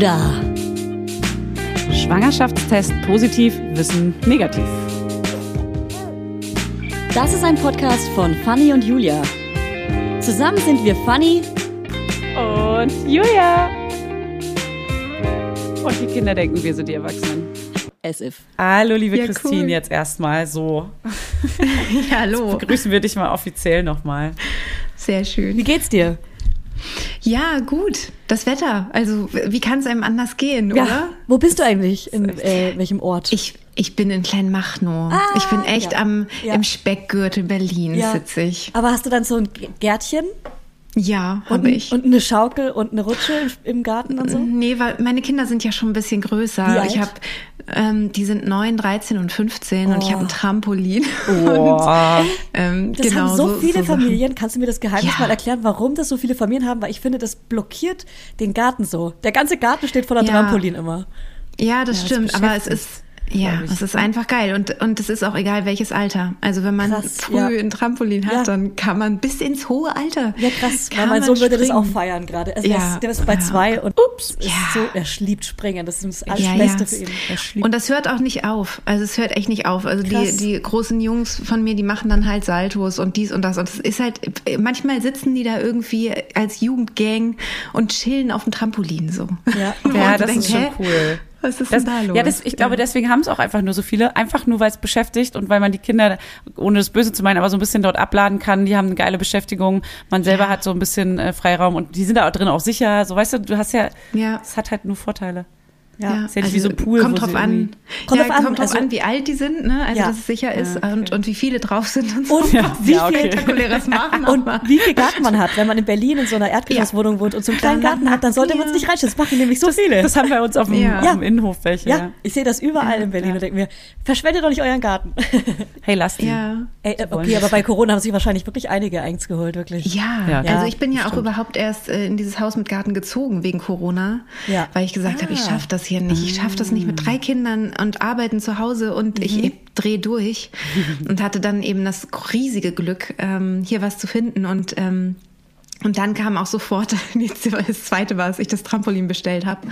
da. Schwangerschaftstest positiv, Wissen negativ. Das ist ein Podcast von Fanny und Julia. Zusammen sind wir Fanny Und Julia. Und die Kinder denken, wir sind die Erwachsenen. as if. Hallo, liebe Ja, Christine, cool. jetzt erstmal so. Ja, hallo. Begrüßen wir dich mal offiziell nochmal. Sehr Wie schön. geht's dir? Ja, gut. Das Wetter. Also, wie kann es einem anders gehen, oder? Wo bist du eigentlich? In äh, welchem Ort? Ich, ich bin in Kleinmachnow. ich bin echt ja. am, Ja. im Speckgürtel Berlins Ja. sitze ich. Aber hast du dann so ein Gärtchen Ja, und, habe ich. und eine Schaukel und eine Rutsche im- Garten und so? Nee, weil meine Kinder sind ja schon ein bisschen größer. Ich habe, ähm, die sind 9, 13 und 15 und ich habe ein Trampolin. Boah. Und, ähm, Das genau, haben so, viele Sachen. Familien. Kannst du mir das Geheimnis Ja. mal erklären, warum das so viele Familien haben? Weil ich finde, das blockiert den Garten so. Der ganze Garten steht voller Ja. Trampolin immer. Ja, das das stimmt, aber es ist ja, es ist einfach geil und und es ist auch egal welches Alter. Also wenn man Krass, früh ja. ein Trampolin hat, Ja. dann kann man bis ins hohe Alter. Ja, krass. Weil Kann mein man Sohn würde das auch springen. feiern gerade. Also Ja. der, ist, ist bei zwei und ups, ist Ja. so, er liebt Springen. Das ist das ja. für ihn. Er Und das hört auch nicht auf. Also es hört echt nicht auf. Also die, Krass. die großen Jungs von mir, die machen dann halt Saltos und dies und das. Und es ist halt, manchmal sitzen die da irgendwie als Jugendgang und chillen auf dem Trampolin so. Ja. Ja, das ist denkst, schon cool. Was ist Das, denn da los? ja, das, ich glaube, deswegen haben es auch einfach nur so viele. Einfach nur, weil es beschäftigt und weil man die Kinder, ohne das Böse zu meinen, aber so ein bisschen dort abladen kann. Die haben eine geile Beschäftigung. Man selber Ja. hat so ein bisschen äh, Freiraum und die sind da auch drin auch sicher. So, weißt du, du hast ja, Ja. es hat halt nur Vorteile. Ja. Ist ja nicht wie so ein Pool, Kommt drauf an. Kommt ja, drauf an, kommt drauf also- an, wie alt die sind, ne? Also Ja. dass es sicher ist okay. und, und wie viele drauf sind und so. Und Ja, wie ja, viel okay. Spektakuläres machen. Und wie viel Garten man hat, wenn man in Berlin in so einer Erdgeschosswohnung wohnt und so einen kleinen Dann- Garten hat, dann sollte man es ja. nicht reinstellen. Das machen nämlich so viele. Das haben wir uns auf dem, Ja. auf dem Innenhof welche. ja, Ja. ich sehe das überall in Berlin und denke mir, verschwendet doch nicht euren Garten. Hey, lass die. ja. Ey, äh, okay, aber bei Corona haben sich wahrscheinlich wirklich einige eins geholt, wirklich. Ja, Ja, also ich bin ja auch überhaupt erst äh, in dieses Haus mit Garten gezogen wegen Corona, Ja. weil ich gesagt habe, ich Ah. schaffe das hier nicht. Ich schaffe das nicht mit drei Kindern und arbeiten zu Hause und Mhm. ich drehe durch und hatte dann eben das riesige Glück, ähm, hier was zu finden und ähm, und dann kam auch sofort das zweite war, dass ich das Trampolin bestellt habe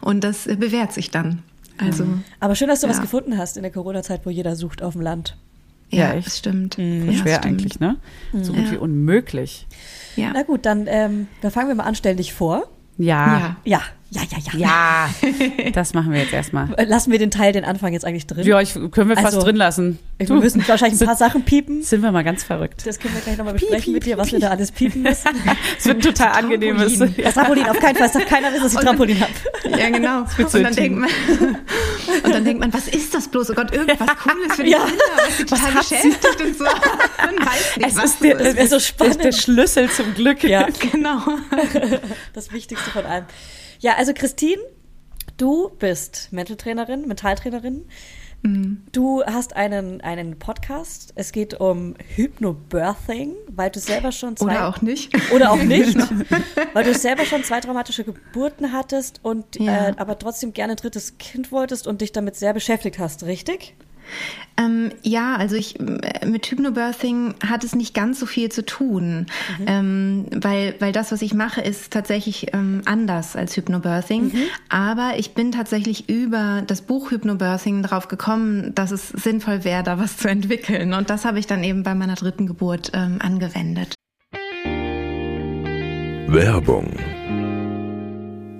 und das äh, bewährt sich dann. Also Aber schön, dass du was Ja. gefunden hast in der Corona-Zeit, wo jeder sucht auf dem Land. ja, Ja, das stimmt. Voll Ja, schwer das stimmt. eigentlich, ne? So gut Ja. wie unmöglich. Ja. Na gut, dann, ähm, dann fangen wir mal an, stell dich vor. Ja. Ja, ja, ja, ja. Ja. das machen wir jetzt erstmal. Lassen wir den Teil, den Anfang jetzt eigentlich drin. Ja, ich, können wir fast Also, drin lassen. wir müssen wahrscheinlich ein paar Sachen piepen. Sind wir mal ganz verrückt. Das können wir gleich nochmal besprechen mit dir, was wir da alles piepen müssen. Es wird ein total angenehmes. Trampolin. Das Trampolin, auf keinen Fall, es darf keiner wissen, dass ich Trampolin habe. Ja, genau. Und dann, denkt man, und dann denkt man, was ist das bloß? Oh Gott, irgendwas Cooles für die Ja. Kinder, was sie total hat sie? beschäftigt und so. Man weiß nicht, Es was ist der, das Das wäre so das ist spannend. der Schlüssel zum Glück. Ja. Genau. Das Wichtigste von allem. Ja, also Christine, du bist Mentaltrainerin, Mentaltrainerin. Du hast einen, einen Podcast. Es geht um Hypnobirthing, weil du selber schon zwei Oder auch nicht. oder auch nicht, weil du selber schon zwei traumatische Geburten hattest und Ja. äh, aber trotzdem gerne ein drittes Kind wolltest und dich damit sehr beschäftigt hast, richtig? Ähm, ja, also ich mit Hypnobirthing hat es nicht ganz so viel zu tun, Mhm. ähm, weil weil das, was ich mache, ist tatsächlich ähm, anders als Hypnobirthing. Mhm. Aber ich bin tatsächlich über das Buch Hypnobirthing darauf gekommen, dass es sinnvoll wäre, da was zu entwickeln. Und das habe ich dann eben bei meiner dritten Geburt ähm, angewendet. Werbung.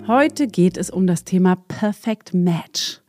Heute geht es um das Thema Perfect Match.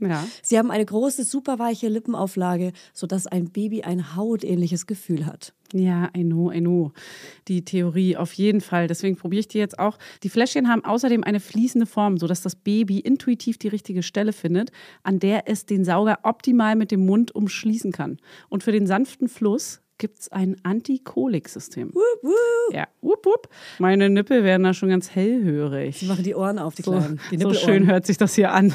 Ja. Sie haben eine große, superweiche Lippenauflage, sodass ein Baby ein hautähnliches Gefühl hat. Ja, I know, I know. Die Theorie auf jeden Fall. Deswegen probiere ich die jetzt auch. Die Fläschchen haben außerdem eine fließende Form, sodass das Baby intuitiv die richtige Stelle findet, an der es den Sauger optimal mit dem Mund umschließen kann. Und für den sanften Fluss gibt es ein Antikolik-System. Wup, wup. Ja, wup, wup. Meine Nippel werden da schon ganz hellhörig. Sie machen die Ohren auf, die So, Kleinen. Die so schön hört sich das hier an.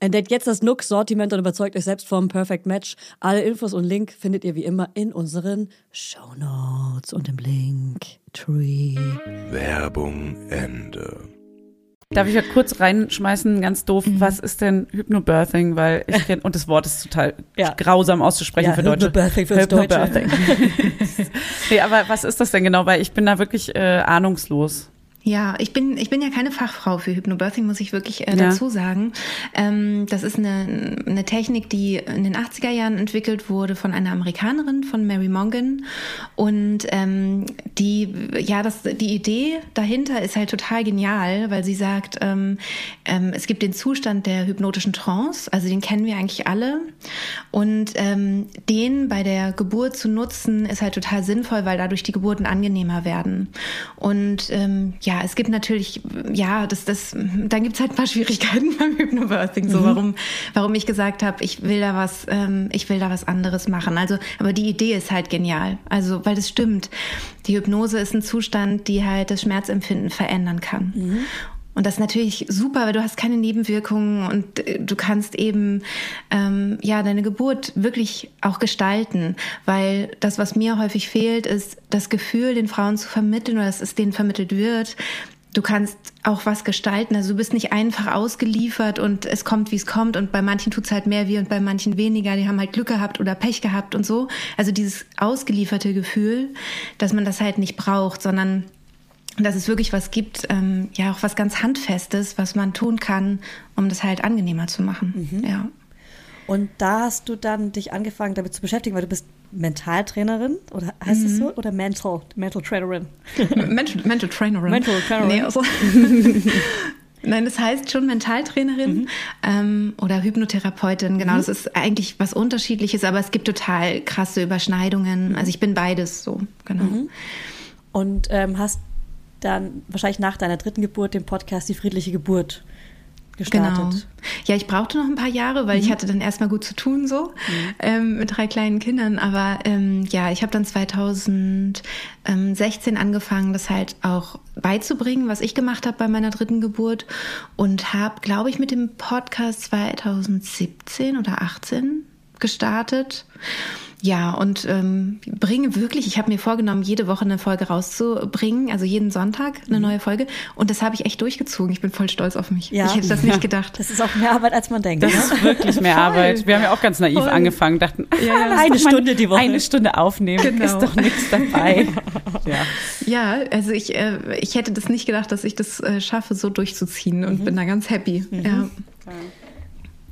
entdeckt jetzt das Nook-Sortiment und überzeugt euch selbst vom Perfect Match. Alle Infos und Link findet ihr wie immer in unseren Shownotes und im Link Tree. Werbung Ende. Darf ich ja kurz reinschmeißen, ganz doof, Mhm. was ist denn Hypnobirthing? Weil ich kenne, und das Wort ist total Ja. grausam auszusprechen Ja, für Deutsche. Hypnobirthing fürs Deutsche. Hypnobirthing. nee, aber was ist das denn genau? Weil ich bin da wirklich äh, ahnungslos. Ja, ich bin, ich bin ja keine Fachfrau für Hypnobirthing, muss ich wirklich äh, Ja. dazu sagen. Ähm, das ist eine, eine Technik, die in den 80er Jahren entwickelt wurde von einer Amerikanerin, von Mary Mongan. Und ähm, die, ja, das, die Idee dahinter ist halt total genial, weil sie sagt, ähm, ähm, es gibt den Zustand der hypnotischen Trance, also den kennen wir eigentlich alle. Und ähm, den bei der Geburt zu nutzen, ist halt total sinnvoll, weil dadurch die Geburten angenehmer werden. Und ähm, ja, es gibt natürlich, ja, das, das, dann gibt's halt ein paar Schwierigkeiten beim Hypnobirthing, so warum, warum ich gesagt habe, ich will da was, ähm, ich will da was anderes machen. Also, aber die Idee ist halt genial. Also, weil das stimmt. Die Hypnose ist ein Zustand, die halt das Schmerzempfinden verändern kann. Und das ist natürlich super, weil du hast keine Nebenwirkungen und äh, du kannst eben ähm, ja deine Geburt wirklich auch gestalten, weil das, was mir häufig fehlt, ist das Gefühl, den Frauen zu vermitteln oder dass es denen vermittelt wird. Du kannst auch was gestalten, also du bist nicht einfach ausgeliefert und es kommt, wie es kommt und bei manchen tut's halt mehr weh und bei manchen weniger, die haben halt Glück gehabt oder Pech gehabt und so. Also dieses ausgelieferte Gefühl, dass man das halt nicht braucht, sondern dass es wirklich was gibt, ähm, ja auch was ganz handfestes, was man tun kann, um das halt angenehmer zu machen. Ja. Und da hast du dann dich angefangen, damit zu beschäftigen, weil du bist Mentaltrainerin oder heißt es so? Oder Mental, Mental Trainerin? Mental, Mental Trainerin. Mental Trainerin. Nee, also Nein, das heißt schon Mentaltrainerin ähm, oder Hypnotherapeutin. Genau, das ist eigentlich was Unterschiedliches, aber es gibt total krasse Überschneidungen. Also ich bin beides so, genau. Und ähm, hast dann wahrscheinlich nach deiner dritten Geburt den Podcast Die friedliche Geburt gestartet. Genau. Ja, ich brauchte noch ein paar Jahre, weil ich hatte dann erstmal gut zu tun so ähm, mit drei kleinen Kindern. Aber ähm, ja, ich habe dann 2016 angefangen, das halt auch beizubringen, was ich gemacht habe bei meiner dritten Geburt und habe, glaube ich, mit dem Podcast 2017 oder 18 gestartet. Ja, und ähm, bringe wirklich, ich habe mir vorgenommen, jede Woche eine Folge rauszubringen, also jeden Sonntag eine neue Folge. Und das habe ich echt durchgezogen. Ich bin voll stolz auf mich. Ja. Ich hätte das nicht gedacht. Das ist auch mehr Arbeit, als man denkt. Das ne? ist wirklich mehr Arbeit. Wir haben ja auch ganz naiv Voll. angefangen, dachten, Ja, ja. lass Eine Stunde die Woche. Eine Stunde aufnehmen, Genau. ist doch nichts dabei. ja. Ja, also ich, äh, ich hätte das nicht gedacht, dass ich das äh, schaffe, so durchzuziehen und bin da ganz happy. Ja.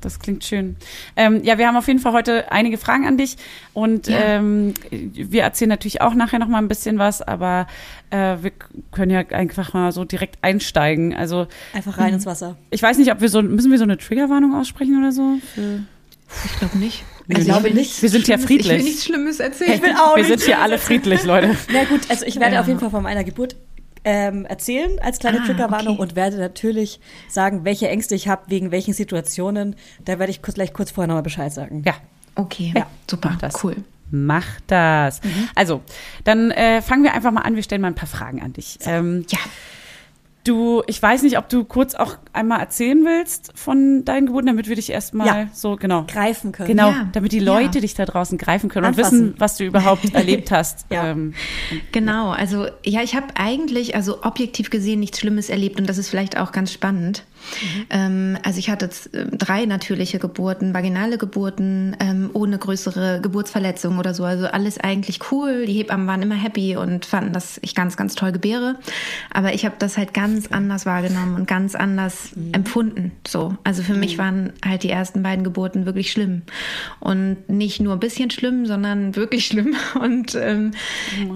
Das klingt schön. Ähm, ja, wir haben auf jeden Fall heute einige Fragen an dich und Ja. ähm, wir erzählen natürlich auch nachher noch mal ein bisschen was, aber äh, wir können ja einfach mal so direkt einsteigen. Also Einfach rein ins Wasser. ich weiß nicht, ob wir so müssen wir so eine Triggerwarnung aussprechen oder so. Für Ich glaube nicht. Ich glaube nicht. Wir sind ja Schlimmes- Ich will friedlich. nichts Schlimmes erzählen. Ich will auch wir sind hier alle friedlich, Leute. Na gut, also ich werde Ja. auf jeden Fall von meiner Geburt ähm, erzählen als kleine Ah, Triggerwarnung okay. und werde natürlich sagen, welche Ängste ich habe, wegen welchen Situationen. Da werde ich kurz, gleich kurz vorher nochmal Bescheid sagen. Ja. Okay, Ja, super, mach das. cool. Mach das. Also, dann äh, fangen wir einfach mal an. Wir stellen mal ein paar Fragen an dich. Ähm, Ja, Du, ich weiß nicht, ob du kurz auch einmal erzählen willst von deinen Geburten, damit wir dich erstmal Ja. so, genau. Greifen können. Genau, Ja. damit die Leute Ja. dich da draußen greifen können und Anfassen. wissen, was du überhaupt erlebt hast. Ja. Ähm, Genau, also ja, ich habe eigentlich, also objektiv gesehen, nichts Schlimmes erlebt und das ist vielleicht auch ganz spannend. Ähm, also ich hatte äh, drei natürliche Geburten, vaginale Geburten, ähm, ohne größere Geburtsverletzungen oder so. Also alles eigentlich cool. Die Hebammen waren immer happy und fanden, dass ich ganz, ganz toll gebäre. Aber ich habe das halt ganz anders wahrgenommen und ganz anders empfunden. So, also für mich waren halt die ersten beiden Geburten wirklich schlimm und nicht nur ein bisschen schlimm, sondern wirklich schlimm. Und ähm,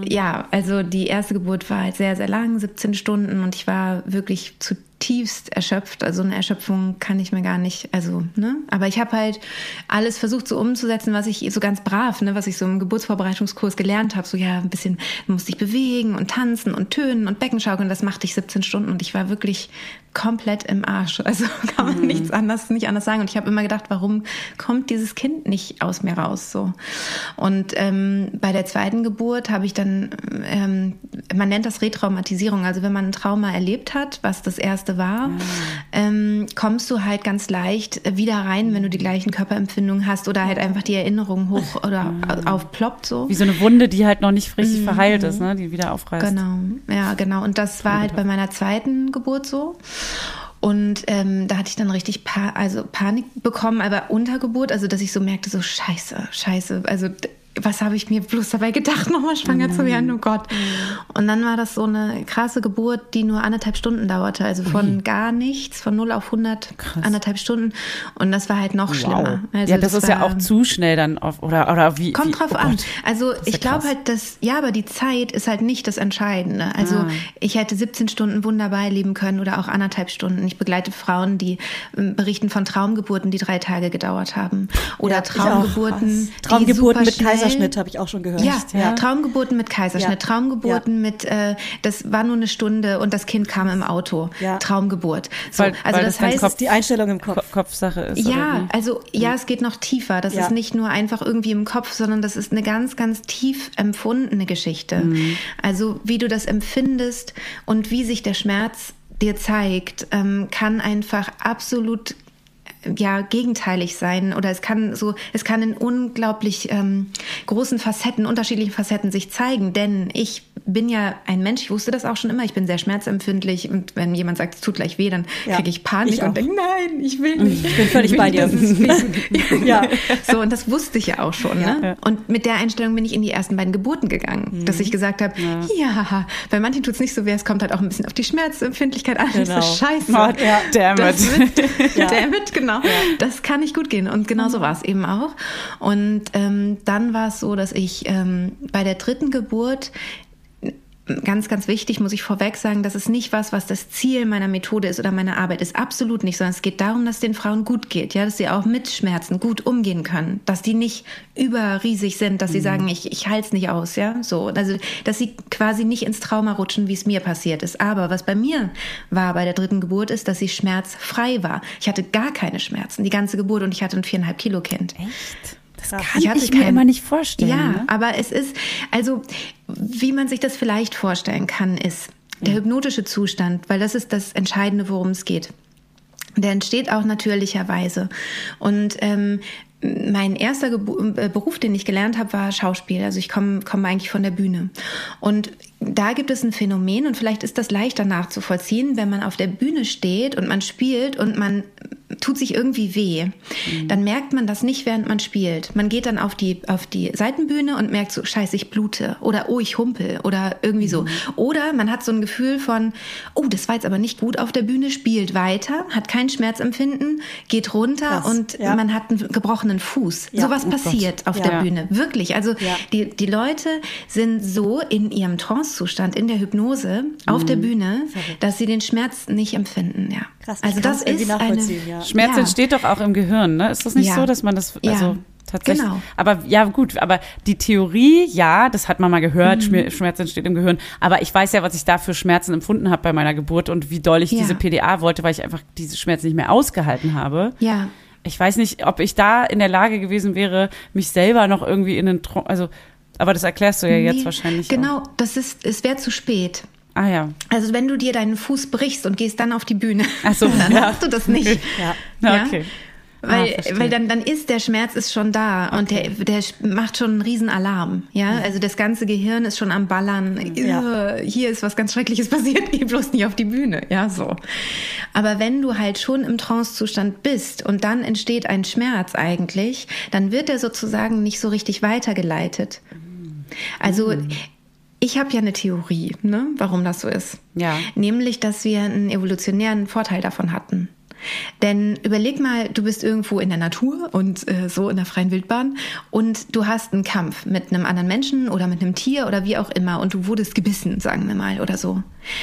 ja, also die erste Geburt war halt sehr, sehr lang, 17 Stunden und ich war wirklich zutiefst erschöpft. Also eine Erschöpfung kann ich mir gar nicht, also, ne? Aber ich habe halt alles versucht so umzusetzen, was ich so ganz brav, ne, was ich so im Geburtsvorbereitungskurs gelernt habe. So ja, ein bisschen musste ich bewegen und tanzen und tönen und Beckenschaukeln. Das machte ich 17 Stunden und ich war wirklich komplett im Arsch. Also kann man nichts anderes, nicht anders sagen. Und ich habe immer gedacht, warum kommt dieses Kind nicht aus mir raus? So. Und ähm, bei der zweiten Geburt habe ich dann, ähm, man nennt das Retraumatisierung. Also wenn man ein Trauma erlebt hat, was das erste war, ähm, kommst du halt ganz leicht wieder rein, wenn du die gleichen Körperempfindungen hast oder halt einfach die Erinnerung hoch oder aufploppt so. wie so eine Wunde, die halt noch nicht richtig verheilt ist, ne? die wieder aufreißt. Genau, ja, genau. Und das war halt bei meiner zweiten Geburt so. Und ähm, da hatte ich dann richtig pa also Panik bekommen, aber Untergeburt, also dass ich so merkte, so scheiße, scheiße, also was habe ich mir bloß dabei gedacht, nochmal schwanger zu werden, oh Gott. Und dann war das so eine krasse Geburt, die nur anderthalb Stunden dauerte, also von gar nichts, von 0 auf 100, Krass. anderthalb Stunden. Und das war halt noch schlimmer. Also ja, das, ist ja war- auch zu schnell dann auf, oder, oder wie. Kommt wie, drauf oh an. Gott. Also ist ja ich glaube halt, dass, ja, aber die Zeit ist halt nicht das Entscheidende. Also Ah. ich hätte 17 Stunden wunderbar leben können oder auch anderthalb Stunden. Ich begleite Frauen, die ähm, berichten von Traumgeburten, die drei Tage gedauert haben. Oder Ja, ich auch. Traumgeburten. die Traumgeburten super mit schnell- Kaiserschnitt habe ich auch schon gehört. ja, Traumgeburten mit Kaiserschnitt, Ja. Traumgeburten mit, äh, das war nur eine Stunde und das Kind kam im Auto. Ja. Traumgeburt. So, Weil- also weil das das heißt, Kopf- Die Einstellung im Kopf. Ko- Kopfsache ist. ja, also ja, es geht noch tiefer. Das Ja. ist nicht nur einfach irgendwie im Kopf, sondern das ist eine ganz, ganz tief empfundene Geschichte. Also wie du das empfindest und wie sich der Schmerz dir zeigt, ähm, kann einfach absolut ja gegenteilig sein oder es kann so es kann in unglaublich ähm, großen Facetten unterschiedlichen Facetten sich zeigen denn ich bin ja ein Mensch ich wusste das auch schon immer ich bin sehr schmerzempfindlich und wenn jemand sagt es tut gleich weh dann Ja, kriege ich Panik ich und denke nein ich will nicht ich bin völlig bei dir. ja so und das wusste ich ja auch schon Ja. ne? und mit der Einstellung bin ich in die ersten beiden Geburten gegangen dass ich gesagt habe ja. bei manchen tut es nicht so weh es kommt halt auch ein bisschen auf die Schmerzempfindlichkeit an Genau. das ist scheiße Oh, damn das it. wird, Ja. Damn it, genau. Das kann nicht gut gehen. Und genau so war es eben auch. Und ähm, dann war es so, dass ich ähm, bei der dritten Geburt Ganz, ganz wichtig, muss ich vorweg sagen, das ist nicht was, was das Ziel meiner Methode ist oder meiner Arbeit ist. Absolut nicht, sondern es geht darum, dass den Frauen gut geht, ja, dass sie auch mit Schmerzen gut umgehen können, dass die nicht überriesig sind, dass sie sagen, ich, ich halte es nicht aus, ja, so. Also, dass sie quasi nicht ins Trauma rutschen, wie es mir passiert ist. Aber was bei mir war bei der dritten Geburt ist, dass sie schmerzfrei war. Ich hatte gar keine Schmerzen, die ganze Geburt und ich hatte ein viereinhalb Kilo Kind. Echt? Das kann Ich ich mir kein- immer nicht vorstellen. Ja, ne? aber es ist, also wie man sich das vielleicht vorstellen kann, ist der hypnotische Zustand, weil das ist das Entscheidende, worum es geht. Der entsteht auch natürlicherweise. Und ähm, mein erster Gebu äh, Beruf, den ich gelernt habe, war Schauspiel. Also ich komme komme eigentlich von der Bühne. Und da gibt es ein Phänomen und vielleicht ist das leichter nachzuvollziehen, wenn man auf der Bühne steht und man spielt und man tut sich irgendwie weh, dann merkt man das nicht, während man spielt. Man geht dann auf die, auf die Seitenbühne und merkt so, scheiße, ich blute oder oh, ich humpel oder irgendwie so. Oder man hat so ein Gefühl von, oh, das war jetzt aber nicht gut auf der Bühne, spielt weiter, hat kein Schmerzempfinden, geht runter Krass, und ja. man hat einen gebrochenen Fuß. Ja. Sowas Oh passiert auf Ja. der Bühne. Wirklich. Also die, die Leute sind so in ihrem Trancezustand, in der Hypnose, auf der Bühne, dass sie den Schmerz nicht empfinden. Ja. Krass, also das ist eine, ja. Schmerz Ja. entsteht doch auch im Gehirn, ne? Ist das nicht Ja. so, dass man das, Ja. also tatsächlich. Genau. Aber ja, gut, aber die Theorie, ja, das hat man mal gehört, Mhm. Schmer- Schmerz entsteht im Gehirn. Aber ich weiß ja, was ich da für Schmerzen empfunden habe bei meiner Geburt und wie doll ich Ja. diese PDA wollte, weil ich einfach diese Schmerzen nicht mehr ausgehalten habe. Ja. Ich weiß nicht, ob ich da in der Lage gewesen wäre, mich selber noch irgendwie in den, Tro also, aber das erklärst du ja jetzt Nee, wahrscheinlich. Genau, Auch. das ist, es wäre zu spät. Ah ja. Also wenn du dir deinen Fuß brichst und gehst dann auf die Bühne, so, dann ja. hast du das nicht. Ja. Ja, okay. Weil, Ah, weil dann, dann ist der Schmerz ist schon da und der, der macht schon einen riesen Alarm. Ja, also das ganze Gehirn ist schon am Ballern. Ja. Hier ist was ganz Schreckliches passiert, geh bloß nicht auf die Bühne. Ja, so. Aber wenn du halt schon im Trancezustand bist und dann entsteht ein Schmerz eigentlich, dann wird er sozusagen nicht so richtig weitergeleitet. Also, ich habe ja eine Theorie, ne, warum das so ist. Ja. Nämlich, dass wir einen evolutionären Vorteil davon hatten. Denn überleg mal, du bist irgendwo in der Natur und äh, so in der freien Wildbahn und du hast einen Kampf mit einem anderen Menschen oder mit einem Tier oder wie auch immer und du wurdest gebissen, sagen wir mal, oder so.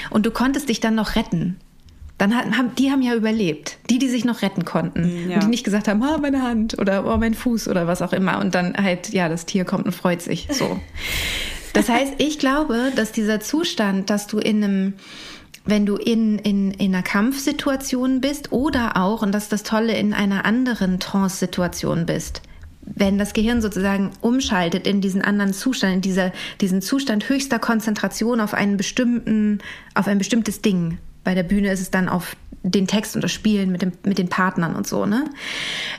Und du konntest dich dann noch retten. Dann haben, die haben ja überlebt. Die, die sich noch retten konnten. Ja. Und die nicht gesagt haben, ah, meine Hand oder oh, mein Fuß oder was auch immer. Und dann halt, ja, das Tier kommt und freut sich. So. Das heißt, ich glaube, dass dieser Zustand, dass du in einem, wenn du in, in, in einer Kampfsituation bist oder auch, und das ist das Tolle, in einer anderen Trance-Situation bist, wenn das Gehirn sozusagen umschaltet in diesen anderen Zustand, in dieser, diesen Zustand höchster Konzentration auf einen bestimmten, auf ein bestimmtes Ding. Bei der Bühne ist es dann auf den Text und das Spielen mit, dem, mit den Partnern und so, ne?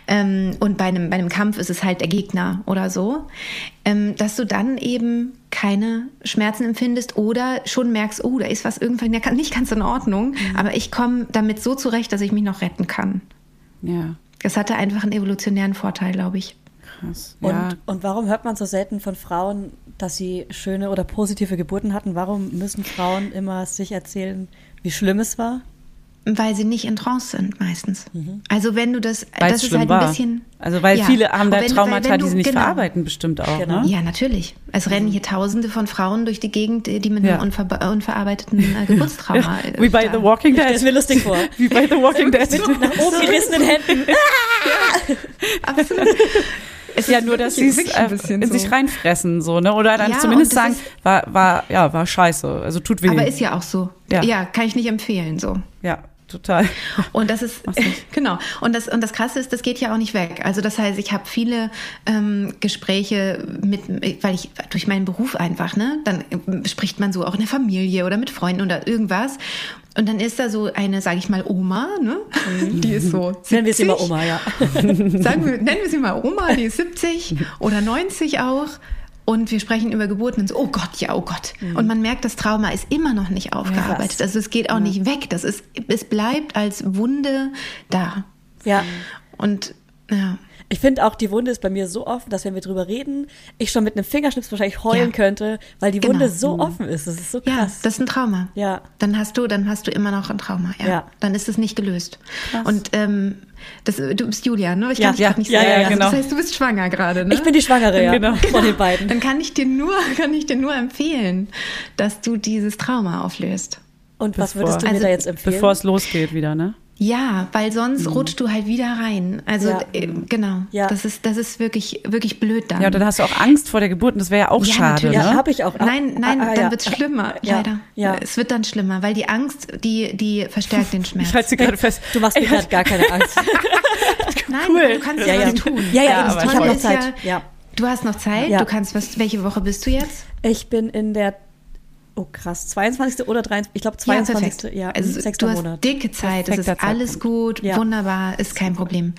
Ähm, und bei einem, bei einem Kampf ist es halt der Gegner oder so. Ähm, dass du dann eben keine Schmerzen empfindest oder schon merkst, oh, da ist was irgendwann nicht ganz in Ordnung, aber ich komme damit so zurecht, dass ich mich noch retten kann. Ja, Das hatte einfach einen evolutionären Vorteil, glaube ich. krass. Und, ja. und warum hört man so selten von Frauen, dass sie schöne oder positive Geburten hatten? Warum müssen Frauen immer sich erzählen, wie schlimm es war? Weil sie nicht in Trance sind meistens. Also wenn du das, Weil das ist halt war. ein bisschen. also weil Ja. viele haben da weil- Traumata, die du- sie nicht genau. verarbeiten, bestimmt auch. Genau. Ne? Ja, natürlich. Es rennen hier Tausende von Frauen durch die Gegend, die mit Ja. einem unver unverarbeiteten äh, Geburtstrauma. Wie bei äh, The Walking Ich Dead. stell's mir lustig vor. Wie bei The Walking Dead. Nach oben gerissenen Händen. Absolut. Es ja, ist nur, dass sie es äh, bisschen in so. sich reinfressen, so, ne? Oder dann Ja, zumindest sagen, ist- war, war, ja, war scheiße. Also tut weh. Aber ist ja auch so. Ja. Ja. kann ich nicht empfehlen, so. ja, total. Und das ist genau. Und das und das Krasse ist, das geht ja auch nicht weg. Also das heißt, ich habe viele ähm, Gespräche mit, weil ich durch meinen Beruf einfach, ne, dann äh, spricht man so auch in der Familie oder mit Freunden oder irgendwas. Und dann ist da so eine, sage ich mal, Oma, ne? Die ist so. Nennen wir sie 70. mal Oma, ja. Sagen wir, nennen wir sie mal Oma, die ist 70 oder 90 auch. Und wir sprechen über Geburten und so, oh Gott, ja, oh Gott. Und man merkt, das Trauma ist immer noch nicht aufgearbeitet. Also es geht auch nicht weg. Das ist, es bleibt als Wunde da. Ja. Und ja. Ich finde auch, die Wunde ist bei mir so offen, dass wenn wir drüber reden, ich schon mit einem Fingerschnips wahrscheinlich heulen Ja. könnte, weil die Genau. Wunde so offen ist. Das ist so Ja, krass. das ist ein Trauma. Ja. Dann hast du, dann hast du immer noch ein Trauma. Ja. Ja. Dann ist es nicht gelöst. Und ähm, das, du bist Julia, ne? Ich Ja, kann dich ja, nicht ja, sehen. ja, Also genau. Das heißt, du bist schwanger gerade, ne? ich bin die Schwangere, ja, Genau. von den beiden. Dann kann ich dir nur, kann ich dir nur empfehlen, dass du dieses Trauma auflöst. Und was Bevor- würdest du mir Also, da jetzt empfehlen? Bevor es losgeht wieder, ne? Ja, weil sonst rutscht du halt wieder rein. Also Ja. äh, genau. Ja. Das ist das ist wirklich wirklich blöd dann. Ja, und dann hast du auch Angst vor der Geburt und das wäre ja auch Ja, schade, natürlich. ja, ne? habe ich auch. Nein, nein, Ah, ah, dann ja. wird's schlimmer, Ja, leider. ja. Es wird dann schlimmer, weil die Angst, die, die verstärkt den Schmerz. Ich halte sie gerade fest. Du machst mir gerade gar keine Angst. Nein, Cool. du kannst Ja, ja, ja. was tun. Ja, ja, Ja, ich habe hab noch Zeit. Ja. Du hast noch Zeit. Ja. Du kannst was. Welche Woche bist du jetzt? Ich bin in der, oh krass, 22. oder 23. Ich glaube 22. Ja, also sechster du hast Monat. dicke Zeit. Es ist alles Zeitpunkt. gut, Ja. wunderbar, ist kein Problem,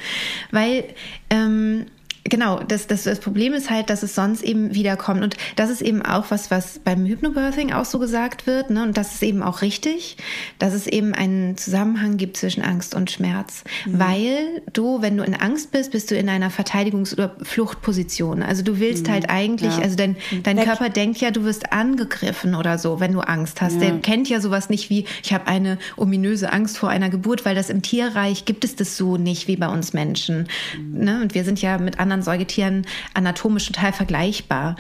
weil ähm, Genau, das, das, das Problem ist halt, dass es sonst eben wiederkommt. Und das ist eben auch was, was beim Hypnobirthing auch so gesagt wird. Ne? Und das ist eben auch richtig, dass es eben einen Zusammenhang gibt zwischen Angst und Schmerz. Weil du, wenn du in Angst bist, bist du in einer Verteidigungs- oder Fluchtposition. Also du willst halt eigentlich, also dein, dein Weg. Körper denkt ja, du wirst angegriffen oder so, wenn du Angst hast. Der kennt ja sowas nicht wie, ich habe eine ominöse Angst vor einer Geburt, weil das im Tierreich gibt es das so nicht wie bei uns Menschen. Ne? Und wir sind ja mit anderen Säugetieren anatomisch total vergleichbar.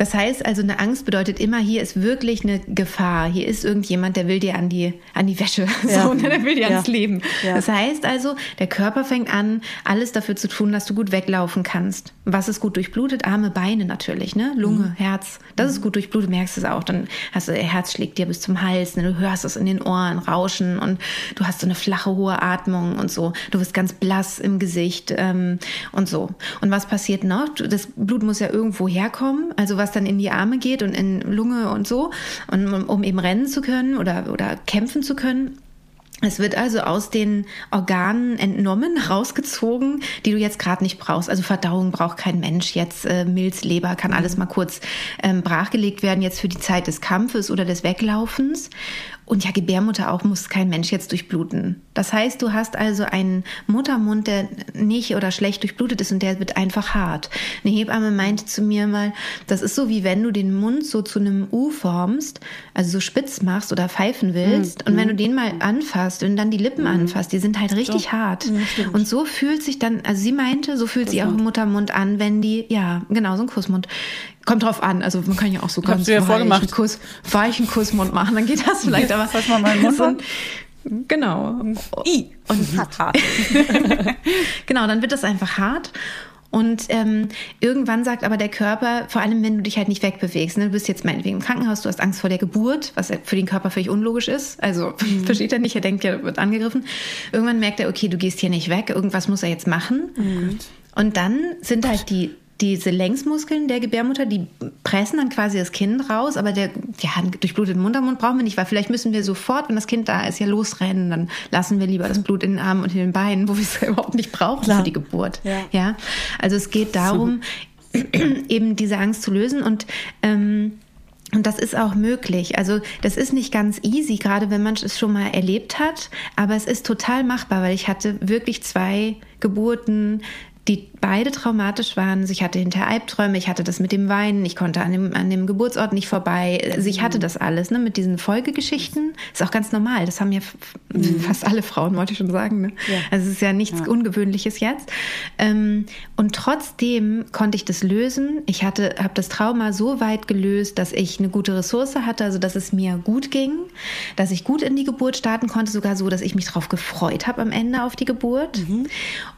Das heißt also, eine Angst bedeutet immer, hier ist wirklich eine Gefahr. Hier ist irgendjemand, der will dir an die, an die Wäsche, Ja. so, ne? der will dir Ja. ans Leben. Ja. Das heißt also, der Körper fängt an, alles dafür zu tun, dass du gut weglaufen kannst. Was ist gut durchblutet? Arme, Beine natürlich, ne? Lunge, Herz. Das ist gut durchblutet, merkst es auch. Dann hast du, Herz schlägt dir bis zum Hals, ne? du hörst es in den Ohren rauschen und du hast so eine flache, hohe Atmung und so. Du wirst ganz blass im Gesicht ähm, und so. Und was passiert noch? Das Blut muss ja irgendwo herkommen, also was dann in die Arme geht und in Lunge und so, und um, um eben rennen zu können oder, oder kämpfen zu können. Es wird also aus den Organen entnommen, rausgezogen, die du jetzt gerade nicht brauchst. Also Verdauung braucht kein Mensch. Jetzt äh, Milz, Leber kann alles mal kurz ähm, brachgelegt werden, jetzt für die Zeit des Kampfes oder des Weglaufens. Und ja, Gebärmutter auch muss kein Mensch jetzt durchbluten. Das heißt, du hast also einen Muttermund, der nicht oder schlecht durchblutet ist und der wird einfach hart. Eine Hebamme meinte zu mir mal, das ist so wie wenn du den Mund so zu einem U formst, also so spitz machst oder pfeifen willst. Mhm. Und wenn du den mal anfasst und dann die Lippen mhm. anfasst, die sind halt richtig so. hart. Ja, und so fühlt sich dann, also sie meinte, so fühlt sich auch im Muttermund an, wenn die, ja, genau, so ein Kussmund. Kommt drauf an, also man kann ja auch so ganz weichen, Kuss, weichen Kussmund machen, dann geht das vielleicht, aber Fass mal meinen Mund so, Genau. I. Und hart. genau, dann wird das einfach hart. Und ähm, irgendwann sagt aber der Körper, vor allem wenn du dich halt nicht wegbewegst, ne, du bist jetzt meinetwegen im Krankenhaus, du hast Angst vor der Geburt, was für den Körper völlig unlogisch ist. Also mhm. versteht er nicht, er denkt, er wird angegriffen. Irgendwann merkt er, okay, du gehst hier nicht weg, irgendwas muss er jetzt machen. Mhm. Und dann sind halt die diese Längsmuskeln der Gebärmutter, die pressen dann quasi das Kind raus, aber der ja, durchbluteten Muttermund brauchen wir nicht, weil vielleicht müssen wir sofort, wenn das Kind da ist, ja losrennen, dann lassen wir lieber das Blut in den Armen und in den Beinen, wo wir es überhaupt nicht brauchen Klar. für die Geburt. Ja. ja. Also es geht darum, eben diese Angst zu lösen und ähm, und das ist auch möglich. Also das ist nicht ganz easy, gerade wenn man es schon mal erlebt hat, aber es ist total machbar, weil ich hatte wirklich zwei Geburten die beide traumatisch waren. Also ich hatte hinter Albträume, ich hatte das mit dem Weinen, ich konnte an dem, an dem Geburtsort nicht vorbei. Also ich hatte das alles, ne, mit diesen Folgegeschichten. Ist auch ganz normal. Das haben ja mhm. fast alle Frauen, wollte ich schon sagen. Ne? Ja. Also es ist ja nichts ja. Ungewöhnliches jetzt. Ähm, und trotzdem konnte ich das lösen. Ich hatte, habe das Trauma so weit gelöst, dass ich eine gute Ressource hatte, also dass es mir gut ging, dass ich gut in die Geburt starten konnte, sogar so, dass ich mich darauf gefreut habe am Ende auf die Geburt. Mhm.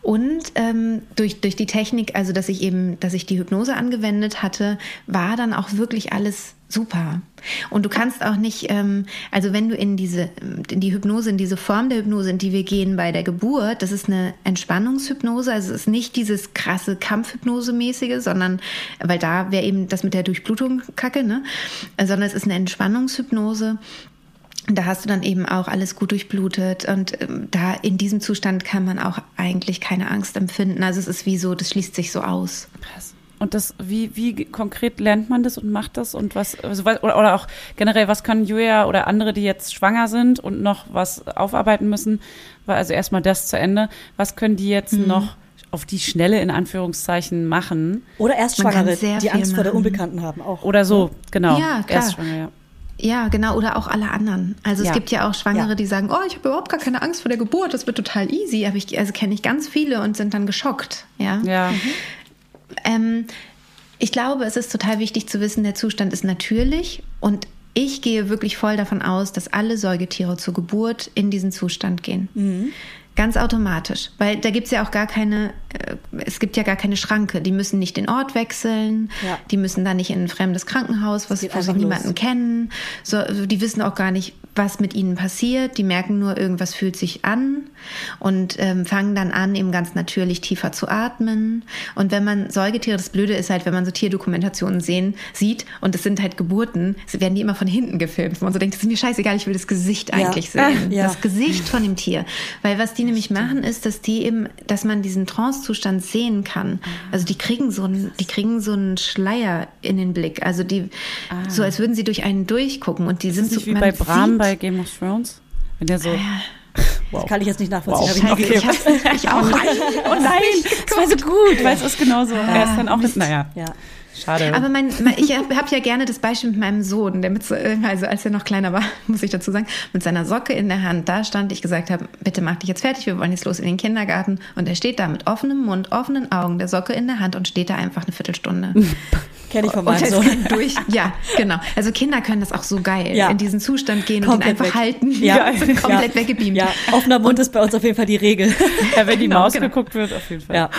Und ähm, durch, durch die Technik, also dass ich eben, dass ich die Hypnose angewendet hatte, war dann auch wirklich alles super. Und du kannst auch nicht, ähm, also wenn du in diese, in die Hypnose, in diese Form der Hypnose, in die wir gehen bei der Geburt, das ist eine Entspannungshypnose, also es ist nicht dieses krasse Kampfhypnose-mäßige, sondern, weil da wäre eben das mit der Durchblutung kacke, ne? Sondern es ist eine Entspannungshypnose da hast du dann eben auch alles gut durchblutet und ähm, da in diesem Zustand kann man auch eigentlich keine Angst empfinden. Also es ist wie so, das schließt sich so aus. Krass. Und das, wie, wie konkret lernt man das und macht das und was, also, oder, oder auch generell, was können Julia oder andere, die jetzt schwanger sind und noch was aufarbeiten müssen, also erstmal das zu Ende, was können die jetzt mhm. noch auf die Schnelle in Anführungszeichen machen? Oder Erstschwangere, die Angst machen. vor der Unbekannten haben auch. Oder so, genau. Ja, klar. Erstschwangere, ja. Ja, genau, oder auch alle anderen. Also ja. es gibt ja auch Schwangere, ja. die sagen, oh, ich habe überhaupt gar keine Angst vor der Geburt, das wird total easy. Aber ich, also kenne ich ganz viele und sind dann geschockt. Ja. ja. Mhm. Ähm, ich glaube, es ist total wichtig zu wissen, der Zustand ist natürlich und ich gehe wirklich voll davon aus, dass alle Säugetiere zur Geburt in diesen Zustand gehen. Mhm. Ganz automatisch, weil da gibt es ja auch gar keine, es gibt ja gar keine Schranke. Die müssen nicht den Ort wechseln, ja. die müssen da nicht in ein fremdes Krankenhaus, was, wo sie niemanden kennen. So, also die wissen auch gar nicht, was mit ihnen passiert. Die merken nur, irgendwas fühlt sich an und ähm, fangen dann an, eben ganz natürlich tiefer zu atmen. Und wenn man Säugetiere, das Blöde ist halt, wenn man so Tierdokumentationen sehen, sieht und es sind halt Geburten, werden die immer von hinten gefilmt. Und man so denkt, das ist mir scheißegal, ich will das Gesicht eigentlich ja. sehen. Ja. Das Gesicht von dem Tier. Weil was die nämlich machen, ist, dass die eben, dass man diesen Trance-Zustand sehen kann. Also die kriegen so einen, die kriegen so einen Schleier in den Blick. Also die, ah. so als würden sie durch einen durchgucken und die sind so, wie bei Bram bei Game of Thrones? Wenn der so. Wow. Das kann ich jetzt nicht nachvollziehen. Wow. Ich, okay. ich, ich auch. oh nein, das war so gut, weil es ist genauso. Ja. Er ist dann auch mit, naja. Ja. Schade. Aber mein, mein ich habe ja gerne das Beispiel mit meinem Sohn, der mit so, also als er noch kleiner war, muss ich dazu sagen, mit seiner Socke in der Hand da stand, ich gesagt habe, bitte mach dich jetzt fertig, wir wollen jetzt los in den Kindergarten. Und er steht da mit offenem Mund, offenen Augen, der Socke in der Hand und steht da einfach eine Viertelstunde. Kenne ich von meinem Sohn. Durch, ja, genau. Also Kinder können das auch so geil, ja. in diesen Zustand gehen komplett und ihn einfach weg. halten. Ja, ja. komplett ja. weggebeamt. Ja, offener Mund und, ist bei uns auf jeden Fall die Regel. Ja, wenn die genau, Maus genau. geguckt wird, auf jeden Fall. Ja,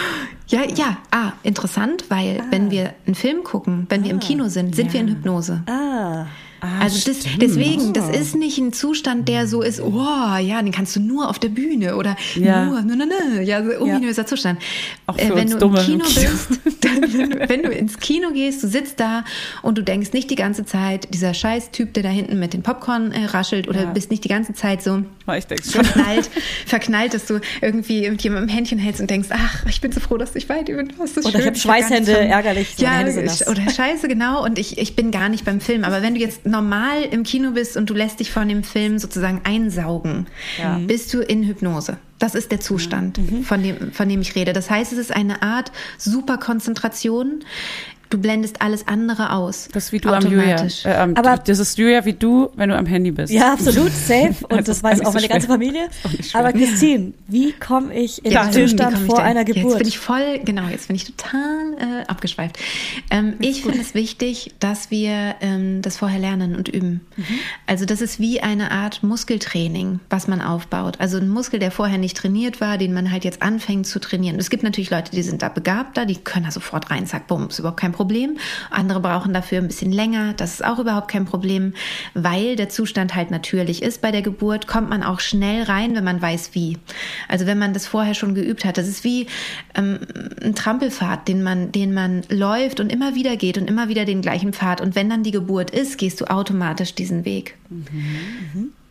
ja, ja. Ah, interessant, weil ah. wenn wir einen Film gucken, wenn wir im ah. Kino sind, sind wir in Hypnose. Ah. Ah, also das, deswegen, das ist nicht ein Zustand, der so ist, oh ja, den kannst du nur auf der Bühne oder Ja. nur, nur, nur, nur, ja, so ominöser Zustand. Auch für äh, wenn du Dumme im Kino bist, dann, wenn, du, ins Kino gehst, du sitzt da und du denkst nicht die ganze Zeit, dieser scheiß Typ, der da hinten mit dem Popcorn äh, raschelt oder Ja. bist nicht die ganze Zeit so Oh, Ich schon. verknallt, verknallt, dass du irgendwie jemandem ein Händchen hältst und denkst, ach, ich bin so froh, dass du dich weit hast. Das Oder ich schön, hab hab gar nichts Schweißhände, ärgerlich, Ja, Hände sind oder scheiße, genau. Und ich, ich bin gar nicht beim Film. Aber wenn du jetzt normal im Kino bist und du lässt dich von dem Film sozusagen einsaugen, bist du in Hypnose. Das ist der Zustand, Mhm. von, dem, von dem ich rede. Das heißt, es ist eine Art Superkonzentration. Du blendest alles andere aus. Das ist wie du am Julia. Äh, am- Aber- das ist Julia wie du, wenn du am Handy bist. Ja, absolut, safe. Und Also, das weiß auch so meine ganze schwer. Familie. nicht schwer. Aber Christine, wie komme ich in Ja, den Zustand vor denn? einer Geburt? Jetzt bin ich voll, genau, jetzt bin ich total äh, abgeschweift. Ähm, ich finde es wichtig, dass wir ähm, das vorher lernen und üben. Mhm. Also das ist wie eine Art Muskeltraining, was man aufbaut. Also ein Muskel, der vorher nicht trainiert war, den man halt jetzt anfängt zu trainieren. Es gibt natürlich Leute, die sind da begabter, die können da sofort rein, zack, bumm, ist überhaupt kein Problem. Andere brauchen dafür ein bisschen länger, das ist auch überhaupt kein Problem, weil der Zustand halt natürlich ist bei der Geburt, kommt man auch schnell rein, wenn man weiß wie. Also wenn man das vorher schon geübt hat. Das ist wie ähm, ein Trampelpfad, den man, den man läuft und immer wieder geht und immer wieder den gleichen Pfad. Und wenn dann die Geburt ist, gehst du automatisch diesen Weg. Heißt,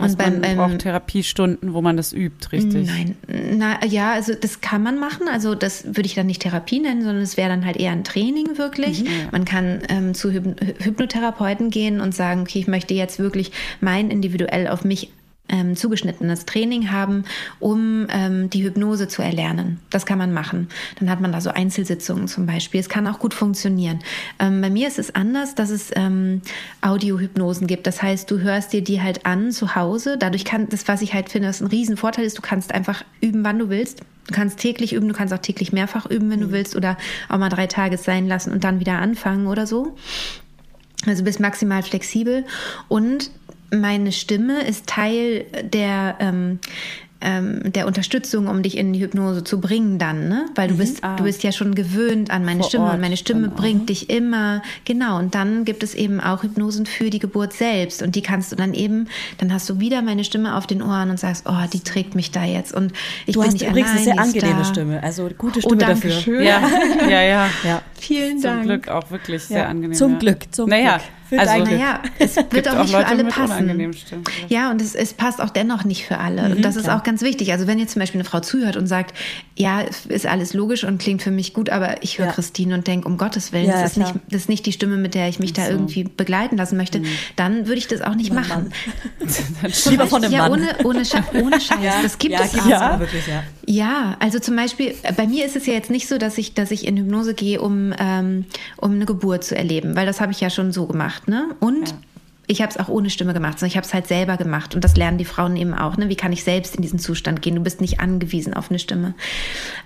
Und beim, man braucht ähm, Therapiestunden, wo man das übt, richtig? Nein, na ja, also das kann man machen. Also das würde ich dann nicht Therapie nennen, sondern es wäre dann halt eher ein Training wirklich. Man kann ähm, zu Hyp Hypnotherapeuten gehen und sagen, okay, ich möchte jetzt wirklich mein individuell auf mich ähm, zugeschnittenes Training haben, um ähm, die Hypnose zu erlernen. Das kann man machen. Dann hat man da so Einzelsitzungen zum Beispiel. Es kann auch gut funktionieren. Ähm, bei mir ist es anders, dass es ähm, Audiohypnosen gibt. Das heißt, du hörst dir die halt an zu Hause. Dadurch kann das, was ich halt finde, was ein Riesenvorteil ist, du kannst einfach üben, wann du willst. Du kannst täglich üben, du kannst auch täglich mehrfach üben, wenn du willst, oder auch mal drei Tage sein lassen und dann wieder anfangen oder so. Also bist maximal flexibel und meine Stimme ist Teil der ähm, ähm, der Unterstützung, um dich in die Hypnose zu bringen dann, ne? Weil du bist, du bist ja schon gewöhnt an meine Vor Stimme Ort und meine Stimme dann auch, bringt dich immer, genau. Und dann gibt es eben auch Hypnosen für die Geburt selbst und die kannst du dann eben, dann hast du wieder meine Stimme auf den Ohren und sagst, oh, die trägt mich da jetzt und ich du bin hast nicht übrigens allein, eine sehr angenehme. Stimme. Also gute Oh, Stimme danke dafür. schön. Ja, ja, ja. Ja. Vielen Zum Dank. Glück auch wirklich sehr Ja, angenehm. zum ja. Glück, zum naja, Glück. Für also. Naja, es wird auch auch nicht Leute für alle passen. Stimmen. Ja, und es, es passt auch dennoch nicht für alle. und das ist klar. auch ganz wichtig. Also wenn jetzt zum Beispiel eine Frau zuhört und sagt, ja, ist alles logisch und klingt für mich gut, aber ich höre Ja. Christine und denke, um Gottes Willen, Ja, das, ist nicht, das ist nicht die Stimme, mit der ich mich da irgendwie begleiten lassen möchte, dann würde ich das auch nicht machen. Lieber von einem ja, Mann. ohne, ohne, Sche ohne Scheiß. Das gibt ja, es auch. aber wirklich, ja. Ja, also zum Beispiel, äh, bei mir ist es ja jetzt nicht so, dass ich, dass ich in Hypnose gehe, um, ähm, um eine Geburt zu erleben, weil das habe ich ja schon so gemacht, ne? Und ich habe es auch ohne Stimme gemacht, sondern ich habe es halt selber gemacht. Und das lernen die Frauen eben auch, ne? Wie kann ich selbst in diesen Zustand gehen? Du bist nicht angewiesen auf eine Stimme.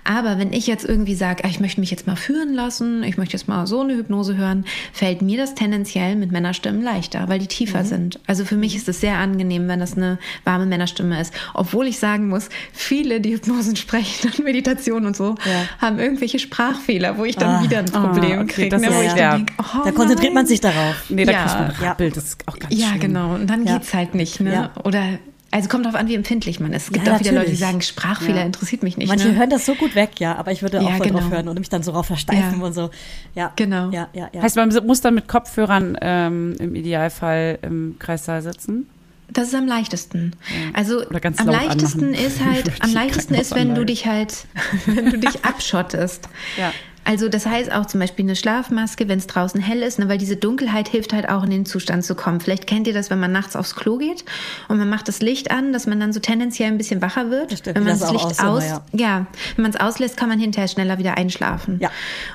Aber wenn ich jetzt irgendwie sage, ah, ich möchte mich jetzt mal führen lassen, ich möchte jetzt mal so eine Hypnose hören, fällt mir das tendenziell mit Männerstimmen leichter, weil die tiefer sind. Also für mich ist es sehr angenehm, wenn das eine warme Männerstimme ist. Obwohl ich sagen muss, viele, die Hypnosen sprechen und Meditation und so, Ja. haben irgendwelche Sprachfehler, wo ich dann Ah. wieder ein Problem okay, kriege. Ne, wo ist ich ja- denk, oh, Da konzentriert man nein. sich darauf. Nee, da Ja. kriegt man Ja. Rappelt, das ist auch ganz Ja, schlimm. genau. Und dann Ja. geht's halt nicht, ne? Ja. Oder also kommt drauf an, wie empfindlich man ist. Es gibt Ja, auch wieder Leute, die natürlich. sagen, Sprachfehler Ja. interessiert mich nicht. Manche ne? hören das so gut weg, ja, aber ich würde auch Ja, voll drauf genau. hören und mich dann so drauf versteifen Ja. und so. Ja, Genau. Ja, ja, ja. Heißt, man muss dann mit Kopfhörern ähm, im Idealfall im Kreissaal sitzen? Das ist am leichtesten. Also Oder ganz am leichtesten anmachen. ist halt, am leichtesten ist, wenn du dich halt, wenn du dich abschottest. Ja. Also das heißt auch zum Beispiel eine Schlafmaske, wenn es draußen hell ist, ne, weil diese Dunkelheit hilft halt auch in den Zustand zu kommen. Vielleicht kennt ihr das, wenn man nachts aufs Klo geht und man macht das Licht an, dass man dann so tendenziell ein bisschen wacher wird. Stimmt, wenn man das das, Licht aus aus, ja. ja, wenn man es auslässt, kann man hinterher schneller wieder einschlafen. Ja.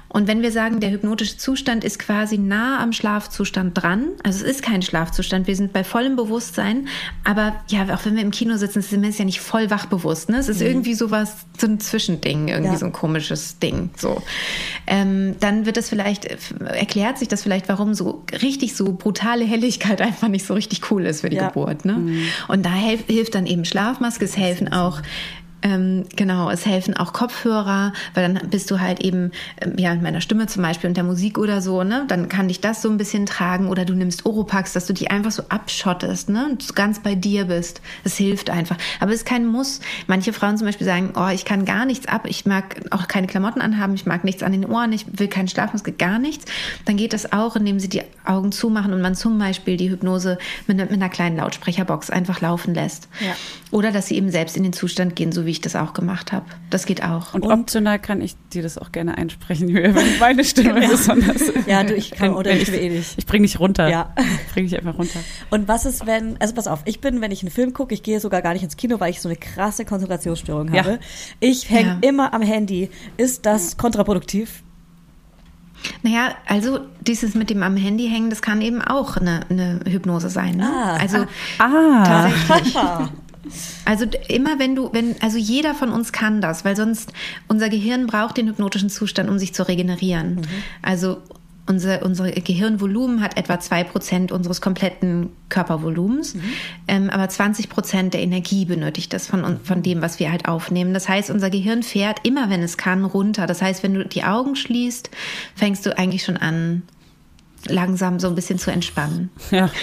Und wenn wir sagen, der hypnotische Zustand ist quasi nah am Schlafzustand dran, also es ist kein Schlafzustand, wir sind bei vollem Bewusstsein, aber ja, auch wenn wir im Kino sitzen, sind wir jetzt ja nicht voll wachbewusst, ne? Es ist irgendwie sowas, so ein Zwischending, irgendwie Mhm. Ja. so ein komisches Ding, so. Ähm, dann wird es vielleicht, erklärt sich das vielleicht, warum so richtig so brutale Helligkeit einfach nicht so richtig cool ist für die Ja. Geburt, ne? Mhm. Und da hilft, hilft dann eben Schlafmaske, es helfen auch Ähm, genau, es helfen auch Kopfhörer, weil dann bist du halt eben, ähm, ja, mit meiner Stimme zum Beispiel und der Musik oder so, ne? Dann kann dich das so ein bisschen tragen oder du nimmst Oropax, dass du dich einfach so abschottest, ne? Und ganz bei dir bist. Das hilft einfach. Aber es ist kein Muss. Manche Frauen zum Beispiel sagen, oh, ich kann gar nichts ab, ich mag auch keine Klamotten anhaben, ich mag nichts an den Ohren, ich will keinen Schlafmuskel, gar nichts. Dann geht das auch, indem sie die Augen zumachen und man zum Beispiel die Hypnose mit, mit einer kleinen Lautsprecherbox einfach laufen lässt. Ja. Oder dass sie eben selbst in den Zustand gehen, so wie ich das auch gemacht habe. Das geht auch. Und, optional kann ich dir das auch gerne einsprechen, wenn meine Stimme besonders Ja, du, ich kann oder ich will eh nicht. Ich bring dich runter. Ja. Ich bring dich einfach runter. Und was ist, wenn, also pass auf, ich bin, wenn ich einen Film gucke, ich gehe sogar gar nicht ins Kino, weil ich so eine krasse Konzentrationsstörung Ja. habe. Ich hänge Ja. immer am Handy. Ist das kontraproduktiv? Naja, also dieses mit dem am Handy hängen, das kann eben auch eine, eine Hypnose sein. Ne? Ah. also Ah. tatsächlich. Also immer wenn du, wenn, also jeder von uns kann das, weil sonst unser Gehirn braucht den hypnotischen Zustand, um sich zu regenerieren. Also unser, unser Gehirnvolumen hat etwa zwei Prozent unseres kompletten Körpervolumens, ähm, aber 20 Prozent der Energie benötigt das von, von dem, was wir halt aufnehmen. Das heißt, unser Gehirn fährt immer, wenn es kann, runter. Das heißt, wenn du die Augen schließt, fängst du eigentlich schon an, langsam so ein bisschen zu entspannen. Ja.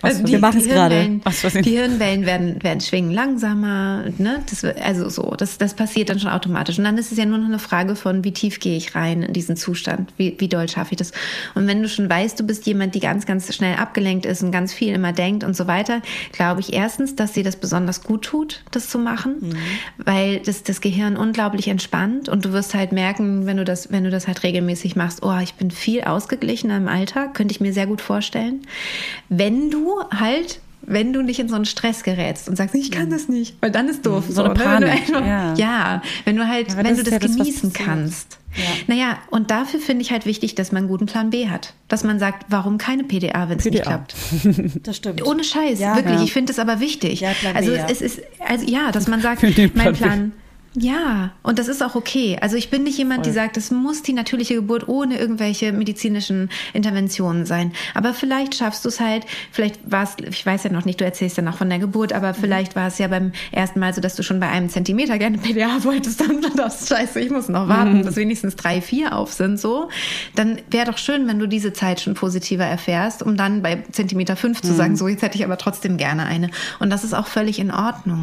Also wir machen's gerade. Hirnwellen- Aus Versehen. Die Hirnwellen werden, werden schwingen langsamer, ne? Das, also so, das, das passiert dann schon automatisch. Und dann ist es ja nur noch eine Frage von, wie tief gehe ich rein in diesen Zustand? Wie, wie doll schaffe ich das? Und wenn du schon weißt, du bist jemand, die ganz, ganz schnell abgelenkt ist und ganz viel immer denkt und so weiter, glaube ich erstens, dass dir das besonders gut tut, das zu machen, weil das das Gehirn unglaublich entspannt und du wirst halt merken, wenn du das, wenn du das halt regelmäßig machst, oh, ich bin viel ausgeglichener im Alltag, könnte ich mir sehr gut vorstellen. Wenn du halt wenn du nicht in so einen Stress gerätst und sagst, ich kann das nicht, weil dann ist doof. So eine ne? Wenn Panik, einfach, ja. ja. wenn du halt, Ja, wenn das du das ja das, genießen passiert. kannst. Naja, und dafür finde ich halt wichtig, dass man einen guten Plan B hat. Dass man sagt, warum keine PDA, wenn es nicht klappt. Das stimmt. Ohne Scheiß, Ja. wirklich. Ja. Ich finde es aber wichtig. Ja, also ja. es ist, also ja, dass man sagt, mein Plan. Plan. Ja, und das ist auch okay. Also ich bin nicht jemand, die sagt, das muss die natürliche Geburt ohne irgendwelche medizinischen Interventionen sein. Aber vielleicht schaffst du es halt, vielleicht war es, ich weiß ja noch nicht, du erzählst ja noch von der Geburt, aber vielleicht war es ja beim ersten Mal so, dass du schon bei einem Zentimeter gerne PDA wolltest und dann das scheiße, ich muss noch warten, bis wenigstens drei, vier auf sind, so. Dann wäre doch schön, wenn du diese Zeit schon positiver erfährst, um dann bei Zentimeter fünf zu sagen, so jetzt hätte ich aber trotzdem gerne eine. Und das ist auch völlig in Ordnung.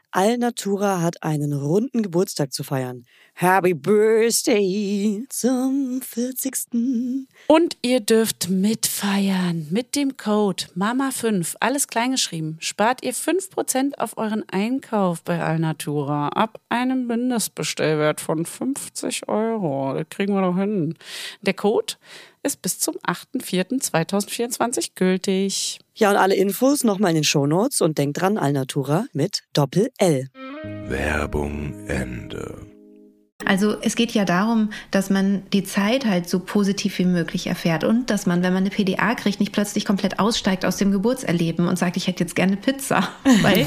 Alnatura hat einen runden Geburtstag zu feiern. Happy Birthday zum 40. Und ihr dürft mitfeiern mit dem Code MAMA5, alles kleingeschrieben. Spart ihr 5% auf euren Einkauf bei Alnatura ab einem Mindestbestellwert von 50 Euro. Das kriegen wir doch hin. Der Code ist bis zum 8.4.2024 gültig. Ja, und alle Infos nochmal in den Shownotes und denkt dran, Alnatura mit Doppel-L. Werbung Ende. Also es geht ja darum, dass man die Zeit halt so positiv wie möglich erfährt und dass man, wenn man eine PDA kriegt, nicht plötzlich komplett aussteigt aus dem Geburtserleben und sagt, ich hätte jetzt gerne Pizza, weil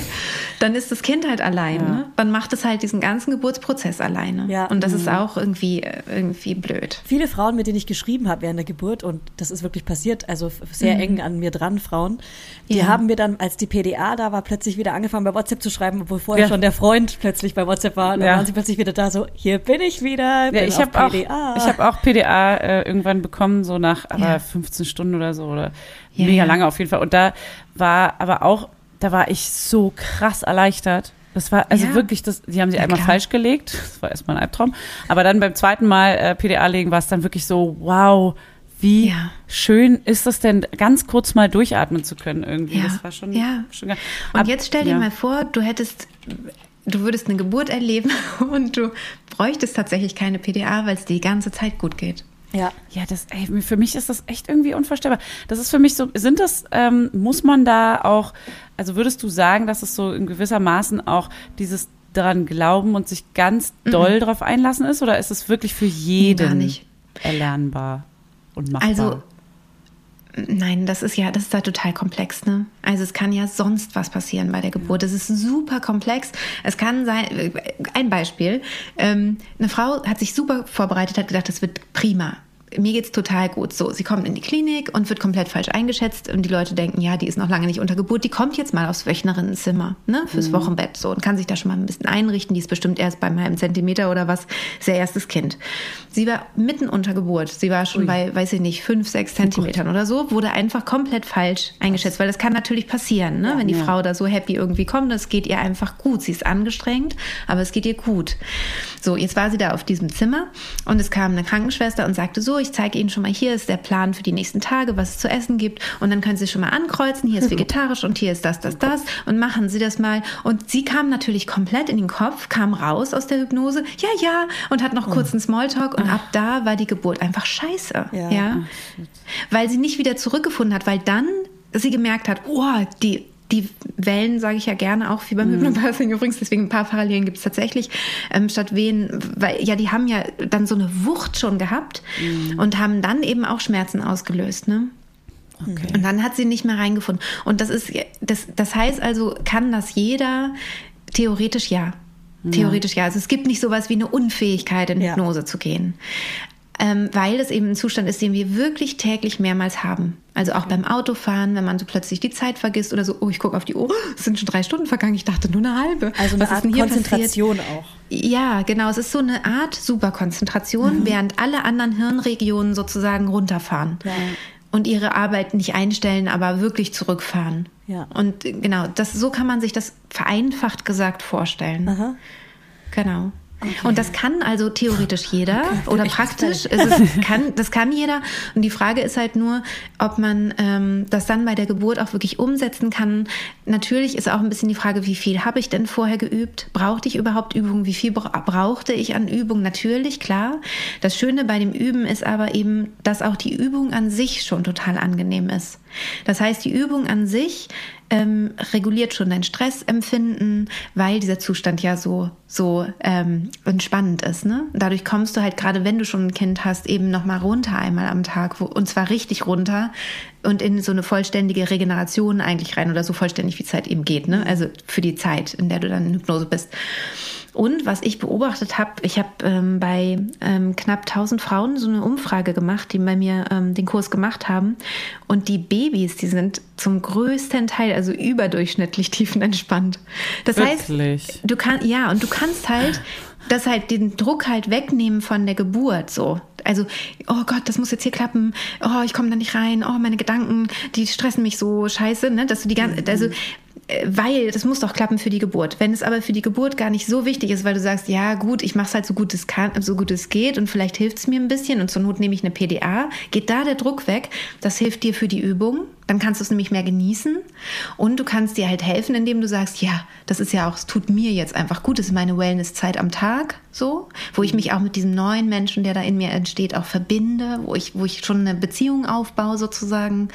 dann ist das Kind halt alleine. Ja. Man macht es halt diesen ganzen Geburtsprozess alleine. Ja. Und das mhm. ist auch irgendwie, irgendwie blöd. Viele Frauen, mit denen ich geschrieben habe während der Geburt, und das ist wirklich passiert, also sehr mhm. eng an mir dran, Frauen, die ja. haben mir dann, als die PDA da war, plötzlich wieder angefangen, bei WhatsApp zu schreiben, obwohl vorher schon der Freund plötzlich bei WhatsApp war. Und dann waren sie plötzlich wieder da so, hier bin ich wieder. Ja, ich habe auch, ich habe auch PDA äh, irgendwann bekommen, so nach aber 15 Stunden oder so oder mega lange auf jeden Fall. Und da war aber auch, da war ich so krass erleichtert. Das war also ja. wirklich, das, die haben sie ja, einmal klar. falsch gelegt. Das war erstmal ein Albtraum. Aber dann beim zweiten Mal äh, PDA legen war es dann wirklich so, wow, wie ja. schön ist es denn, ganz kurz mal durchatmen zu können irgendwie. Ja. Das war schon, ja. schon Und Ab, jetzt stell dir mal vor, du hättest du würdest eine Geburt erleben und du bräuchtest tatsächlich keine PDA, weil es die ganze Zeit gut geht. Ja, ja, das, ey, für mich ist das echt irgendwie unvorstellbar. Das ist für mich so, sind das, ähm, muss man da auch, also würdest du sagen, dass es so in gewisser Maßen auch dieses daran glauben und sich ganz doll mhm. drauf einlassen ist oder ist es wirklich für jeden erlernbar und machbar? Also Nein, das ist ja, das ist da total komplex, ne? Also es kann ja sonst was passieren bei der Geburt. Es ist super komplex. Es kann sein, äh, ein Beispiel, ähm, eine Frau hat sich super vorbereitet, hat gedacht, das wird prima mir geht's total gut. So, sie kommt in die Klinik und wird komplett falsch eingeschätzt und die Leute denken, ja, die ist noch lange nicht unter Geburt, die kommt jetzt mal aufs Wöchnerinnenzimmer, ne, fürs mhm. Wochenbett so und kann sich da schon mal ein bisschen einrichten. Die ist bestimmt erst bei einem Zentimeter oder was, sehr erstes Kind. Sie war mitten unter Geburt. Sie war schon Ui. bei, weiß ich nicht, fünf, sechs oh Zentimetern oh oder so, wurde einfach komplett falsch eingeschätzt, weil das kann natürlich passieren, ne, ja, wenn die ja. Frau da so happy irgendwie kommt, es geht ihr einfach gut. Sie ist angestrengt, aber es geht ihr gut. So, jetzt war sie da auf diesem Zimmer und es kam eine Krankenschwester und sagte so, ich zeige Ihnen schon mal, hier ist der Plan für die nächsten Tage, was es zu essen gibt. Und dann können Sie schon mal ankreuzen, hier ist vegetarisch und hier ist das, das, das. Und machen Sie das mal. Und sie kam natürlich komplett in den Kopf, kam raus aus der Hypnose, ja, ja, und hat noch kurz einen Smalltalk. Und ab da war die Geburt einfach scheiße. Ja. ja? Weil sie nicht wieder zurückgefunden hat, weil dann sie gemerkt hat, oh, die die Wellen, sage ich ja gerne, auch wie beim mhm. Hypnobirthing übrigens, deswegen ein paar Parallelen gibt es tatsächlich, ähm, statt Wehen, weil ja, die haben ja dann so eine Wucht schon gehabt mhm. und haben dann eben auch Schmerzen ausgelöst, ne? Okay. Und dann hat sie nicht mehr reingefunden. Und das ist, das, das heißt also, kann das jeder? Theoretisch ja. Theoretisch ja. Also es gibt nicht sowas wie eine Unfähigkeit, in Hypnose ja. zu gehen ähm, weil es eben ein Zustand ist, den wir wirklich täglich mehrmals haben. Also auch beim Autofahren, wenn man so plötzlich die Zeit vergisst oder so, oh, ich gucke auf die Uhr, es sind schon drei Stunden vergangen, ich dachte nur eine halbe. Also eine Was Art Konzentration passiert? auch. Ja, genau, es ist so eine Art Superkonzentration, mhm. während alle anderen Hirnregionen sozusagen runterfahren. Ja. Und ihre Arbeit nicht einstellen, aber wirklich zurückfahren. Ja. Und genau, das, so kann man sich das vereinfacht gesagt vorstellen. Aha. Genau. Okay. Und das kann also theoretisch jeder oder praktisch. Es kann, das kann jeder. Und die Frage ist halt nur, ob man ähm, das dann bei der Geburt auch wirklich umsetzen kann. Natürlich ist auch ein bisschen die Frage, wie viel habe ich denn vorher geübt? Brauchte ich überhaupt Übung? Wie viel brauchte ich an Übung? Natürlich, klar. Das Schöne bei dem Üben ist aber eben, dass auch die Übung an sich schon total angenehm ist. Das heißt, die Übung an sich ähm, reguliert schon dein Stressempfinden, weil dieser Zustand ja so, so ähm, entspannend ist. Ne? Dadurch kommst du halt gerade, wenn du schon ein Kind hast, eben nochmal runter einmal am Tag, wo, und zwar richtig runter und in so eine vollständige Regeneration eigentlich rein oder so vollständig, wie Zeit eben geht. Ne? Also für die Zeit, in der du dann in Hypnose bist. Und was ich beobachtet habe, ich habe ähm, bei ähm, knapp 1000 Frauen so eine Umfrage gemacht, die bei mir ähm, den Kurs gemacht haben. Und die Babys, die sind zum größten Teil, also überdurchschnittlich tiefenentspannt. Das Wirklich? heißt, du kannst, ja, und du kannst halt das halt den Druck halt wegnehmen von der Geburt so. Also, oh Gott, das muss jetzt hier klappen. Oh, ich komme da nicht rein. Oh, meine Gedanken, die stressen mich so scheiße, ne? Dass du die ganze, also äh, weil das muss doch klappen für die Geburt. Wenn es aber für die Geburt gar nicht so wichtig ist, weil du sagst, ja gut, ich mache es halt so gut es kann, so gut es geht und vielleicht hilft es mir ein bisschen und zur Not nehme ich eine PDA, geht da der Druck weg. Das hilft dir für die Übung, Dann kannst du es nämlich mehr genießen und du kannst dir halt helfen, indem du sagst, ja, das ist ja auch, es tut mir jetzt einfach gut, das ist meine Wellnesszeit am Tag, so, wo ich mich auch mit diesem neuen Menschen, der da in mir entsteht, auch verbinde, wo ich, wo ich schon eine Beziehung aufbaue sozusagen.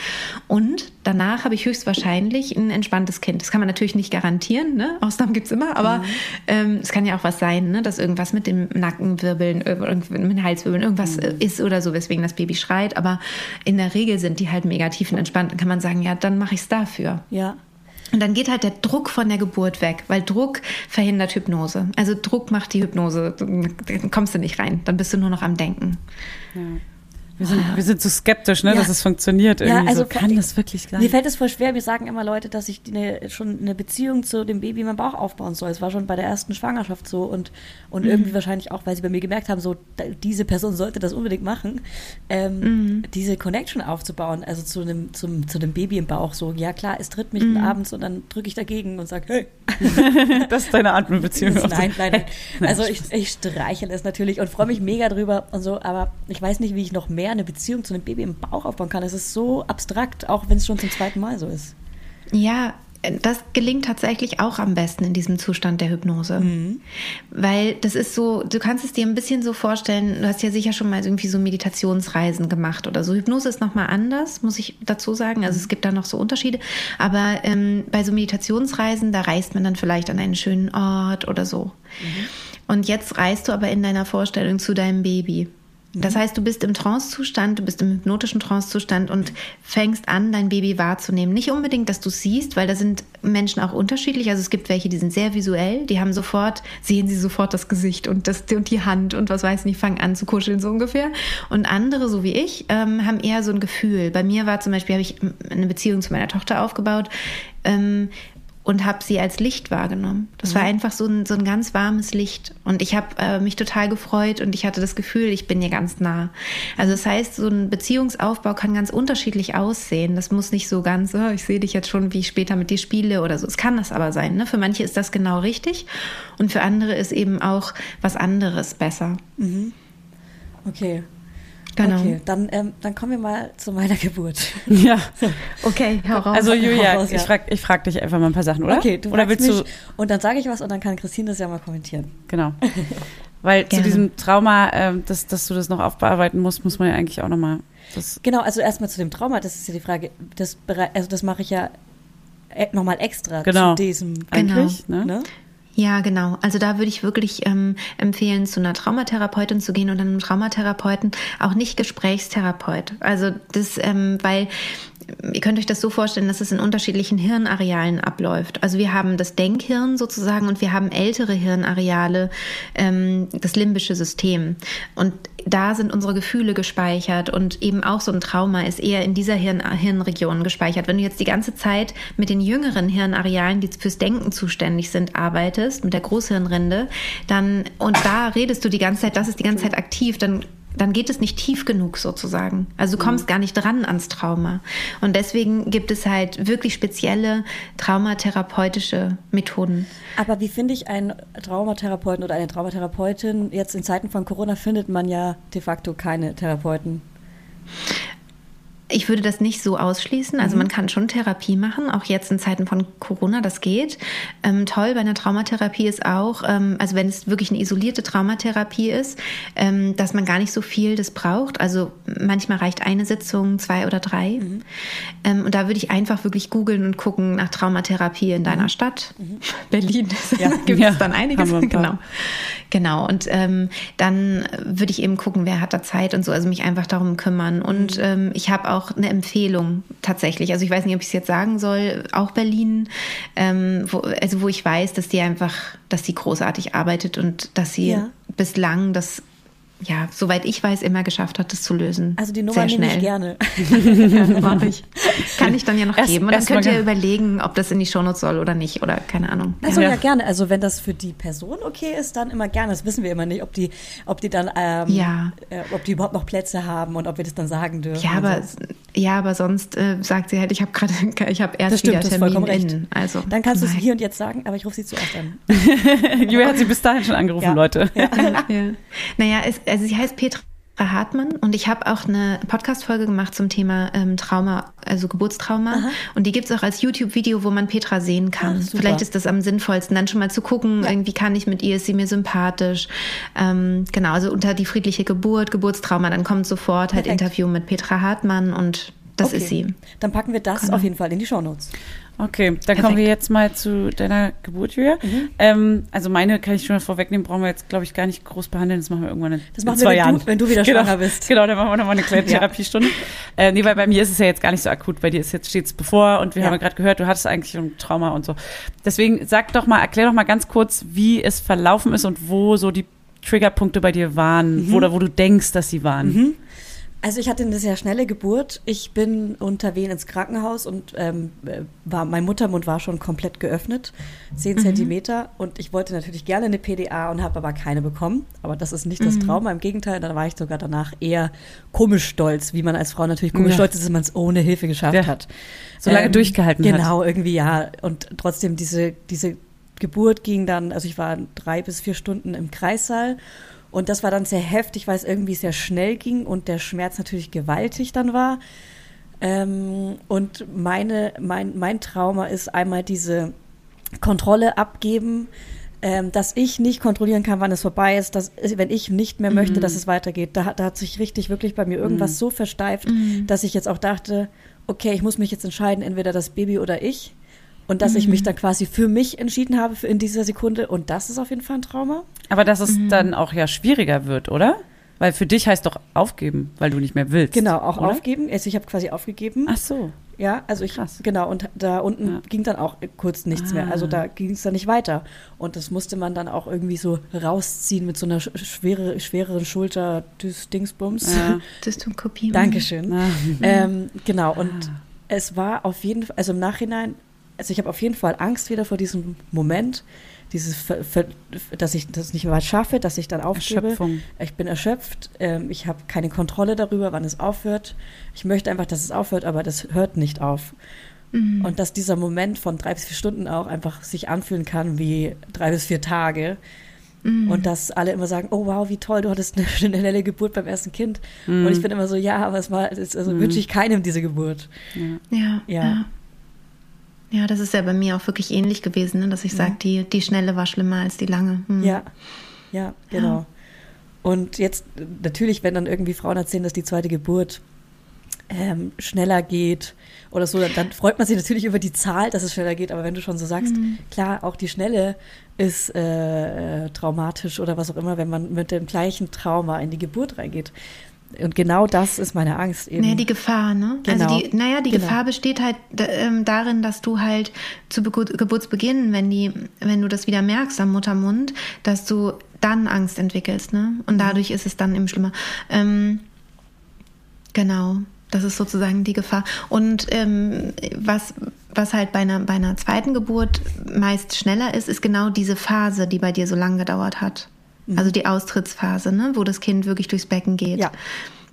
Und danach habe ich höchstwahrscheinlich ein entspanntes Kind. Das kann man natürlich nicht garantieren, ne? Ausnahmen gibt's immer, aber ähm, es kann ja auch was sein, ne? dass irgendwas mit dem Nackenwirbeln, äh, mit den Halswirbeln, irgendwas äh, ist oder so, weswegen das Baby schreit. Aber in der Regel sind die halt mega tief und entspannt. Kann man sagen, ja, dann mache ich es dafür. Ja. Und dann geht halt der Druck von der Geburt weg, weil Druck verhindert Hypnose. Also Druck macht die Hypnose, dann kommst du nicht rein, dann bist du nur noch am Denken. Wir sind, wir sind so skeptisch, ne, Ja. dass es funktioniert. Ja, Irgendwie also so, kann das wirklich sein? Mir fällt es voll schwer. Mir sagen immer Leute, dass ich eine, schon eine Beziehung zu dem Baby in meinem Bauch aufbauen soll. Es war schon bei der ersten Schwangerschaft so und, und Mhm. irgendwie wahrscheinlich auch, weil sie bei mir gemerkt haben, so diese Person sollte das unbedingt machen, ähm, Mhm. diese Connection aufzubauen, also zu einem, zum, zu dem Baby im Bauch. So, ja klar, es tritt mich Mhm. abends und dann drücke ich dagegen und sage, hey, das ist deine Art mit Beziehung. Nein, nein, nein. Also Nein, ich, ich streichel es natürlich und freue mich mega drüber und so, aber ich weiß nicht, wie ich noch mehr eine Beziehung zu einem Baby im Bauch aufbauen kann. Es ist so abstrakt, auch wenn es schon zum zweiten Mal so ist. Ja, das gelingt tatsächlich auch am besten in diesem Zustand der Hypnose. Weil das ist so, du kannst es dir ein bisschen so vorstellen, du hast ja sicher schon mal irgendwie so Meditationsreisen gemacht oder so. Hypnose ist nochmal anders, muss ich dazu sagen. Also es gibt da noch so Unterschiede. Aber ähm, bei so Meditationsreisen, da reist man dann vielleicht an einen schönen Ort oder so. Und jetzt reist du aber in deiner Vorstellung zu deinem Baby. Das heißt, du bist im Trancezustand, du bist im hypnotischen Trancezustand und fängst an, dein Baby wahrzunehmen. Nicht unbedingt, dass du es siehst, weil da sind Menschen auch unterschiedlich. Also es gibt welche, die sind sehr visuell, die haben sofort, sehen sie sofort das Gesicht und, das, und die Hand und was weiß ich nicht, fangen an zu kuscheln, so ungefähr. Und andere, so wie ich, ähm, haben eher so ein Gefühl. Bei mir war zum Beispiel, habe ich eine Beziehung zu meiner Tochter aufgebaut. Ähm, und habe sie als Licht wahrgenommen. Das war einfach so ein, so ein ganz warmes Licht. Und ich habe äh, mich total gefreut und ich hatte das Gefühl, ich bin ihr ganz nah. Also das heißt, so ein Beziehungsaufbau kann ganz unterschiedlich aussehen. Das muss nicht so ganz, oh, ich sehe dich jetzt schon, wie ich später mit dir spiele oder so. Es kann das aber sein. Ne? Für manche ist das genau richtig und für andere ist eben auch was anderes besser. Okay. Genau. Okay, dann, ähm, dann kommen wir mal zu meiner Geburt. Ja. Okay, heraus. Also Julia, raus, ja. ich frage ich frag dich einfach mal ein paar Sachen, oder? Okay, du oder willst mich du und dann sage ich was und dann kann Christine das ja mal kommentieren. genau. Weil zu Gerne. diesem Trauma, ähm, dass, dass du das noch aufbearbeiten musst, muss man ja eigentlich auch nochmal. Das, Genau, also erstmal zu dem Trauma, das ist ja die Frage, das, also das mache ich ja äh, nochmal extra Genau. zu diesem. Genau. eigentlich, ne? Ne? Ja, genau. Also da würde ich wirklich ähm, empfehlen, zu einer Traumatherapeutin zu gehen und einem Traumatherapeuten, auch nicht Gesprächstherapeut. Also das, ähm, weil ihr könnt euch das so vorstellen, dass es in unterschiedlichen Hirnarealen abläuft. Also wir haben das Denkhirn sozusagen und wir haben ältere Hirnareale, ähm, das limbische System. Und da sind unsere Gefühle gespeichert und eben auch so ein Trauma ist eher in dieser Hirn Hirnregion gespeichert. Wenn du jetzt die ganze Zeit mit den jüngeren Hirnarealen, die fürs Denken zuständig sind, arbeitest, mit der Großhirnrinde, dann und da redest du die ganze Zeit, das ist die ganze Zeit aktiv, dann dann geht es nicht tief genug sozusagen. Also du kommst gar nicht dran ans Trauma. Und deswegen gibt es halt wirklich spezielle traumatherapeutische Methoden. Aber wie finde ich einen Traumatherapeuten oder eine Traumatherapeutin? Jetzt in Zeiten von Corona findet man ja de facto keine Therapeuten. Ich würde das nicht so ausschließen. Also man kann schon Therapie machen, auch jetzt in Zeiten von Corona, das geht. Ähm, toll bei einer Traumatherapie ist auch, ähm, also wenn es wirklich eine isolierte Traumatherapie ist, ähm, dass man gar nicht so viel das braucht. Also manchmal reicht eine Sitzung, zwei oder drei. Ähm, und da würde ich einfach wirklich googeln und gucken nach Traumatherapie in deiner Stadt. Berlin Ja. gibt Ja, es dann einiges. ein. Genau. Genau, und ähm, dann würde ich eben gucken, wer hat da Zeit und so, also mich einfach darum kümmern. Und ähm, ich habe auch eine Empfehlung tatsächlich. Also ich weiß nicht, ob ich es jetzt sagen soll, auch Berlin, ähm, wo, also wo ich weiß, dass die einfach, dass sie großartig arbeitet und dass sie Ja. bislang das, ja, soweit ich weiß, immer geschafft hat, das zu lösen. Also die Nummer Sehr nehme ich gerne. Ja, mach ich. Kann ich dann ja noch Erst- geben. Und dann könnt ihr gerne. überlegen, ob das in die Shownotes soll oder nicht. Oder keine Ahnung. Also Ja. ja. gerne. Also wenn das für die Person okay ist, dann immer gerne. Das wissen wir immer nicht, ob die, ob die dann, ähm, Ja. äh, ob die überhaupt noch Plätze haben und ob wir das dann sagen dürfen. Ja, aber, so. Ja, aber sonst äh, sagt sie halt, ich habe gerade, ich habe erst das stimmt, wieder Termin vollkommen recht. in. Also, dann kannst du es hier und jetzt sagen, aber ich rufe sie zuerst an. Julia hat sie bis dahin schon angerufen, Ja. Leute. ja. Naja, es, also sie heißt Petra Hartmann und ich habe auch eine Podcast-Folge gemacht zum Thema ähm, Trauma, also Geburtstrauma. Aha. Und die gibt es auch als YouTube-Video, wo man Petra sehen kann. Ach. Vielleicht ist das am sinnvollsten, dann schon mal zu gucken, irgendwie kann ich mit ihr, ist sie mir sympathisch. Ähm, genau, also unter die friedliche Geburt, Geburtstrauma, dann kommt sofort halt Perfekt. Interview mit Petra Hartmann und das Okay. ist sie. Dann packen wir das Genau. auf jeden Fall in die Shownotes. Okay, dann kommen wir jetzt mal zu deiner Geburt, Julia. Mhm. Ähm, also meine kann ich schon mal vorwegnehmen, brauchen wir jetzt, glaube ich, gar nicht groß behandeln. Das machen wir irgendwann in, Das in machen zwei wir, Jahren. du- wenn du wieder genau, schwanger bist. Genau, dann machen wir nochmal eine kleine Therapiestunde. äh, nee, weil bei mir ist es ja jetzt gar nicht so akut. Bei dir ist jetzt steht's bevor und wir Ja. haben ja gerade gehört, du hattest eigentlich ein Trauma und so. Deswegen sag doch mal, erklär doch mal ganz kurz, wie es verlaufen ist und wo so die Triggerpunkte bei dir waren, Mhm. wo, oder wo du denkst, dass sie waren. Also ich hatte eine sehr schnelle Geburt. Ich bin unter Wehen ins Krankenhaus und ähm, äh, war, mein Muttermund war schon komplett geöffnet, zehn Zentimeter. Und ich wollte natürlich gerne eine PDA und habe aber keine bekommen. Aber das ist nicht das Trauma. Im Gegenteil, dann war ich sogar danach eher komisch stolz, wie man als Frau natürlich komisch Ja. stolz ist, wenn man es ohne Hilfe geschafft Ja. hat. So lange durchgehalten hat. Genau, irgendwie ja. Und trotzdem diese, diese Geburt ging dann, also ich war drei bis vier Stunden im Kreissaal und das war dann sehr heftig, weil es irgendwie sehr schnell ging und der Schmerz natürlich gewaltig dann war. Ähm, und meine, mein, mein Trauma ist einmal diese Kontrolle abgeben, ähm, dass ich nicht kontrollieren kann, wann es vorbei ist, dass wenn ich nicht mehr möchte, dass es weitergeht. Da, hat- da hat sich richtig wirklich bei mir irgendwas so versteift, dass ich jetzt auch dachte, okay, ich muss mich jetzt entscheiden, entweder das Baby oder ich. Und dass ich mich dann quasi für mich entschieden habe für in dieser Sekunde. Und das ist auf jeden Fall ein Trauma. Aber dass es dann auch ja schwieriger wird, oder? Weil für dich heißt doch aufgeben, weil du nicht mehr willst. Genau, auch oder? aufgeben. Also ich habe quasi aufgegeben. Ach so. Ja, also ich, Krass. genau, und da unten Ja. ging dann auch kurz nichts mehr. Also Ah. da ging es dann nicht weiter. Und das musste man dann auch irgendwie so rausziehen mit so einer sch- schwere, schwereren Schulter des Dingsbums. Ja. Dystonkopie. Dankeschön. Ah. Ähm, genau, und es war auf jeden Fall, also im Nachhinein, also ich habe auf jeden Fall Angst wieder vor diesem Moment, dieses, Ver, Ver, dass ich das nicht mehr schaffe, dass ich dann aufgebe. Erschöpfung. Ich bin erschöpft, ähm, ich habe keine Kontrolle darüber, wann es aufhört. Ich möchte einfach, dass es aufhört, aber das hört nicht auf. Mhm. Und dass dieser Moment von drei bis vier Stunden auch einfach sich anfühlen kann wie drei bis vier Tage. Mhm. Und dass alle immer sagen, oh wow, wie toll, du hattest eine schnelle Geburt beim ersten Kind. Mhm. Und ich bin immer so, ja, aber es war, also wünsche ich keinem diese Geburt. Ja, Ja. ja. Ja, das ist ja bei mir auch wirklich ähnlich gewesen, ne? dass ich sage, die, die schnelle war schlimmer als die lange. Hm. Ja, ja, genau. Und jetzt natürlich, wenn dann irgendwie Frauen erzählen, dass die zweite Geburt ähm, schneller geht oder so, dann, dann freut man sich natürlich über die Zahl, dass es schneller geht. Aber wenn du schon so sagst, klar, auch die Schnelle ist äh, äh, traumatisch oder was auch immer, wenn man mit dem gleichen Trauma in die Geburt reingeht. Und genau das ist meine Angst eben. Naja, die Gefahr, ne? Genau. Also die, naja, die Genau. Gefahr besteht halt ähm, darin, dass du halt zu Begu Geburtsbeginn, wenn die, wenn du das wieder merkst am Muttermund, dass du dann Angst entwickelst, ne? Und Mhm. dadurch ist es dann eben schlimmer. Ähm, genau. Das ist sozusagen die Gefahr. Und ähm, was, was halt bei einer, bei einer zweiten Geburt meist schneller ist, ist genau diese Phase, die bei dir so lange gedauert hat. Also die Austrittsphase, ne? wo das Kind wirklich durchs Becken geht. Mhm. Ja.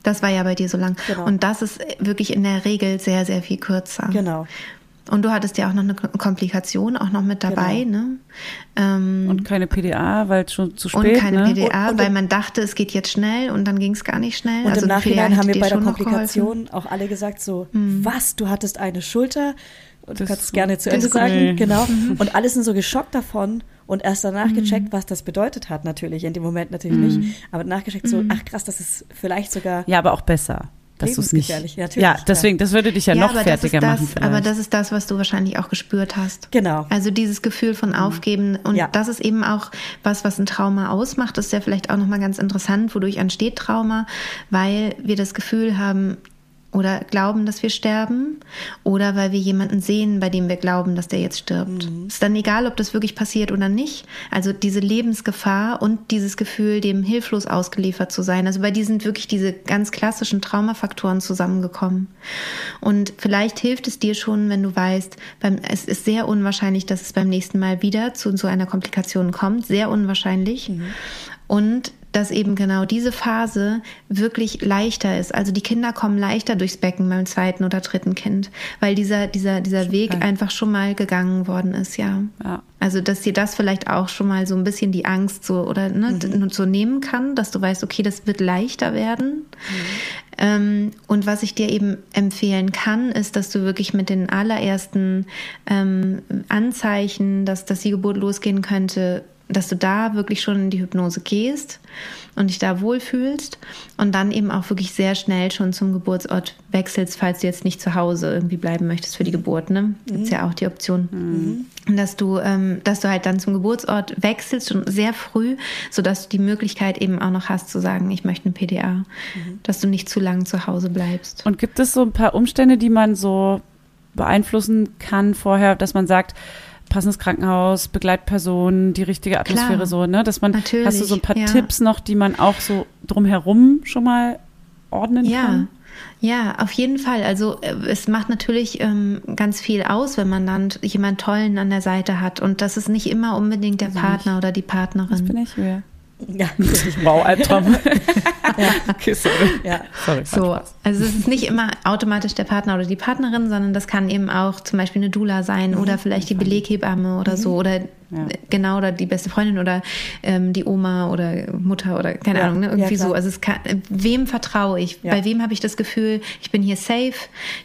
Das war ja bei dir so lang. Genau. Und das ist wirklich in der Regel sehr, sehr viel kürzer. Genau. Und du hattest ja auch noch eine Komplikation auch noch mit dabei, Genau. ne? Ähm, Und keine PDA, weil es schon zu und spät, keine ne? PDA, Und- und weil man dachte, es geht jetzt schnell und dann ging es gar nicht schnell. Und also im Nachhinein haben hätte wir bei der schon noch geholfen. Mhm. Komplikation auch alle gesagt so, was, du hattest eine Schulter? Und du Das kannst es gerne zu Ende sagen, cool. genau. Mhm. Und alle sind so geschockt davon und erst danach gecheckt, was das bedeutet hat natürlich. In dem Moment natürlich Mhm. nicht. Aber nachgecheckt so, ach krass, das ist vielleicht sogar Ja, aber auch besser. Dass du es nicht. Lebensgefährlich, natürlich, Ja, deswegen, das würde dich ja, noch aber fertiger das ist machen. das, aber vielleicht. das ist das, was du wahrscheinlich auch gespürt hast. Genau. Also dieses Gefühl von Aufgeben und Ja. das ist eben auch was, was ein Trauma ausmacht. Das ist ja vielleicht auch nochmal ganz interessant, wodurch entsteht Trauma, weil wir das Gefühl haben oder glauben, dass wir sterben oder weil wir jemanden sehen, bei dem wir glauben, dass der jetzt stirbt. Ist dann egal, ob das wirklich passiert oder nicht. Also diese Lebensgefahr und dieses Gefühl, dem hilflos ausgeliefert zu sein. Also bei dir sind wirklich diese ganz klassischen Traumafaktoren zusammengekommen. Und vielleicht hilft es dir schon, wenn du weißt, beim, es ist sehr unwahrscheinlich, dass es beim nächsten Mal wieder zu so einer Komplikation kommt. Sehr unwahrscheinlich. Und dass eben genau diese Phase wirklich leichter ist. Also die Kinder kommen leichter durchs Becken beim zweiten oder dritten Kind, weil dieser, dieser, dieser Weg einfach schon mal gegangen worden ist, ja. Ja. Also, dass dir das vielleicht auch schon mal so ein bisschen die Angst so oder ne, so nehmen kann, dass du weißt, okay, das wird leichter werden. Ähm, und was ich dir eben empfehlen kann, ist, dass du wirklich mit den allerersten ähm, Anzeichen, dass, dass die Geburt losgehen könnte, dass du da wirklich schon in die Hypnose gehst und dich da wohlfühlst und dann eben auch wirklich sehr schnell schon zum Geburtsort wechselst, falls du jetzt nicht zu Hause irgendwie bleiben möchtest für die Geburt. Ne? Gibt's ja auch die Option. Und dass du, ähm, dass du halt dann zum Geburtsort wechselst schon sehr früh, sodass du die Möglichkeit eben auch noch hast zu sagen, ich möchte eine PDA, dass du nicht zu lange zu Hause bleibst. Und gibt es so ein paar Umstände, die man so beeinflussen kann vorher, dass man sagt, passendes Krankenhaus, Begleitperson, die richtige Atmosphäre Klar. so, ne? Dass man, Natürlich, hast du so ein paar ja. Tipps noch, die man auch so drumherum schon mal ordnen Ja, kann? ja, auf jeden Fall. Also äh, es macht natürlich ähm, ganz viel aus, wenn man dann jemand Tollen an der Seite hat. Und das ist nicht immer unbedingt der Partner oder die Partnerin. Bin ich wer? Ja, Wow, Albtraum. Okay, sorry. ja. Sorry. So, also es ist nicht immer automatisch der Partner oder die Partnerin, sondern das kann eben auch zum Beispiel eine Doula sein oder vielleicht die Beleghebamme oder so oder Ja. genau oder die beste Freundin oder ähm, die Oma oder Mutter oder keine Ja, Ahnung, ne? ja, irgendwie klar. so. Also es kann, wem vertraue ich? Ja. Bei wem habe ich das Gefühl, ich bin hier safe?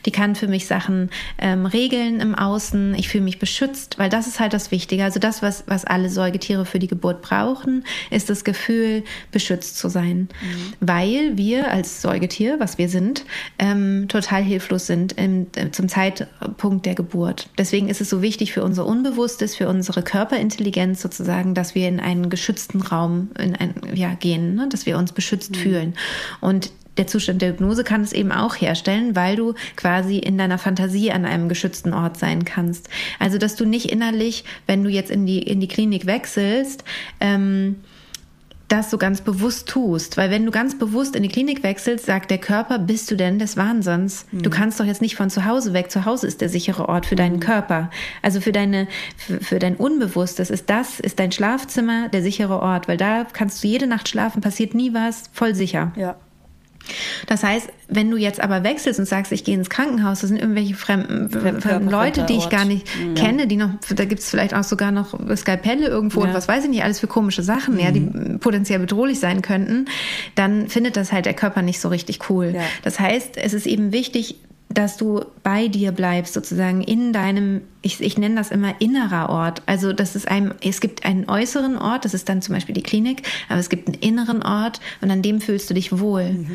Die kann für mich Sachen ähm, regeln im Außen. Ich fühle mich beschützt, weil das ist halt das Wichtige. Also das, was was alle Säugetiere für die Geburt brauchen, ist das Gefühl, beschützt zu sein, weil wir als Säugetier, was wir sind, ähm, total hilflos sind im, zum Zeitpunkt der Geburt. Deswegen ist es so wichtig für unser Unbewusstes, für unsere Körperintelligenz sozusagen, dass wir in einen geschützten Raum in ein, ja, gehen, ne? dass wir uns beschützt fühlen. Und der Zustand der Hypnose kann es eben auch herstellen, weil du quasi in deiner Fantasie an einem geschützten Ort sein kannst. Also, dass du nicht innerlich, wenn du jetzt in die, in die Klinik wechselst, ähm, das so ganz bewusst tust. Weil wenn du ganz bewusst in die Klinik wechselst, sagt der Körper, bist du denn des Wahnsinns? Du kannst doch jetzt nicht von zu Hause weg. Zu Hause ist der sichere Ort für deinen Körper. Also für deine, für, für dein Unbewusstes ist das, ist dein Schlafzimmer der sichere Ort, weil da kannst du jede Nacht schlafen, passiert nie was, voll sicher. Ja. Das heißt, wenn du jetzt aber wechselst und sagst, ich gehe ins Krankenhaus, das sind irgendwelche fremden, fremden Leute, die ich gar nicht kenne, die noch, da gibt es vielleicht auch sogar noch Skalpelle irgendwo und was weiß ich nicht, alles für komische Sachen, ja, die potenziell bedrohlich sein könnten, dann findet das halt der Körper nicht so richtig cool. Ja. Das heißt, es ist eben wichtig, dass du bei dir bleibst, sozusagen in deinem, ich, ich nenne das immer innerer Ort. Also das ist ein, es gibt einen äußeren Ort, das ist dann zum Beispiel die Klinik, aber es gibt einen inneren Ort und an dem fühlst du dich wohl.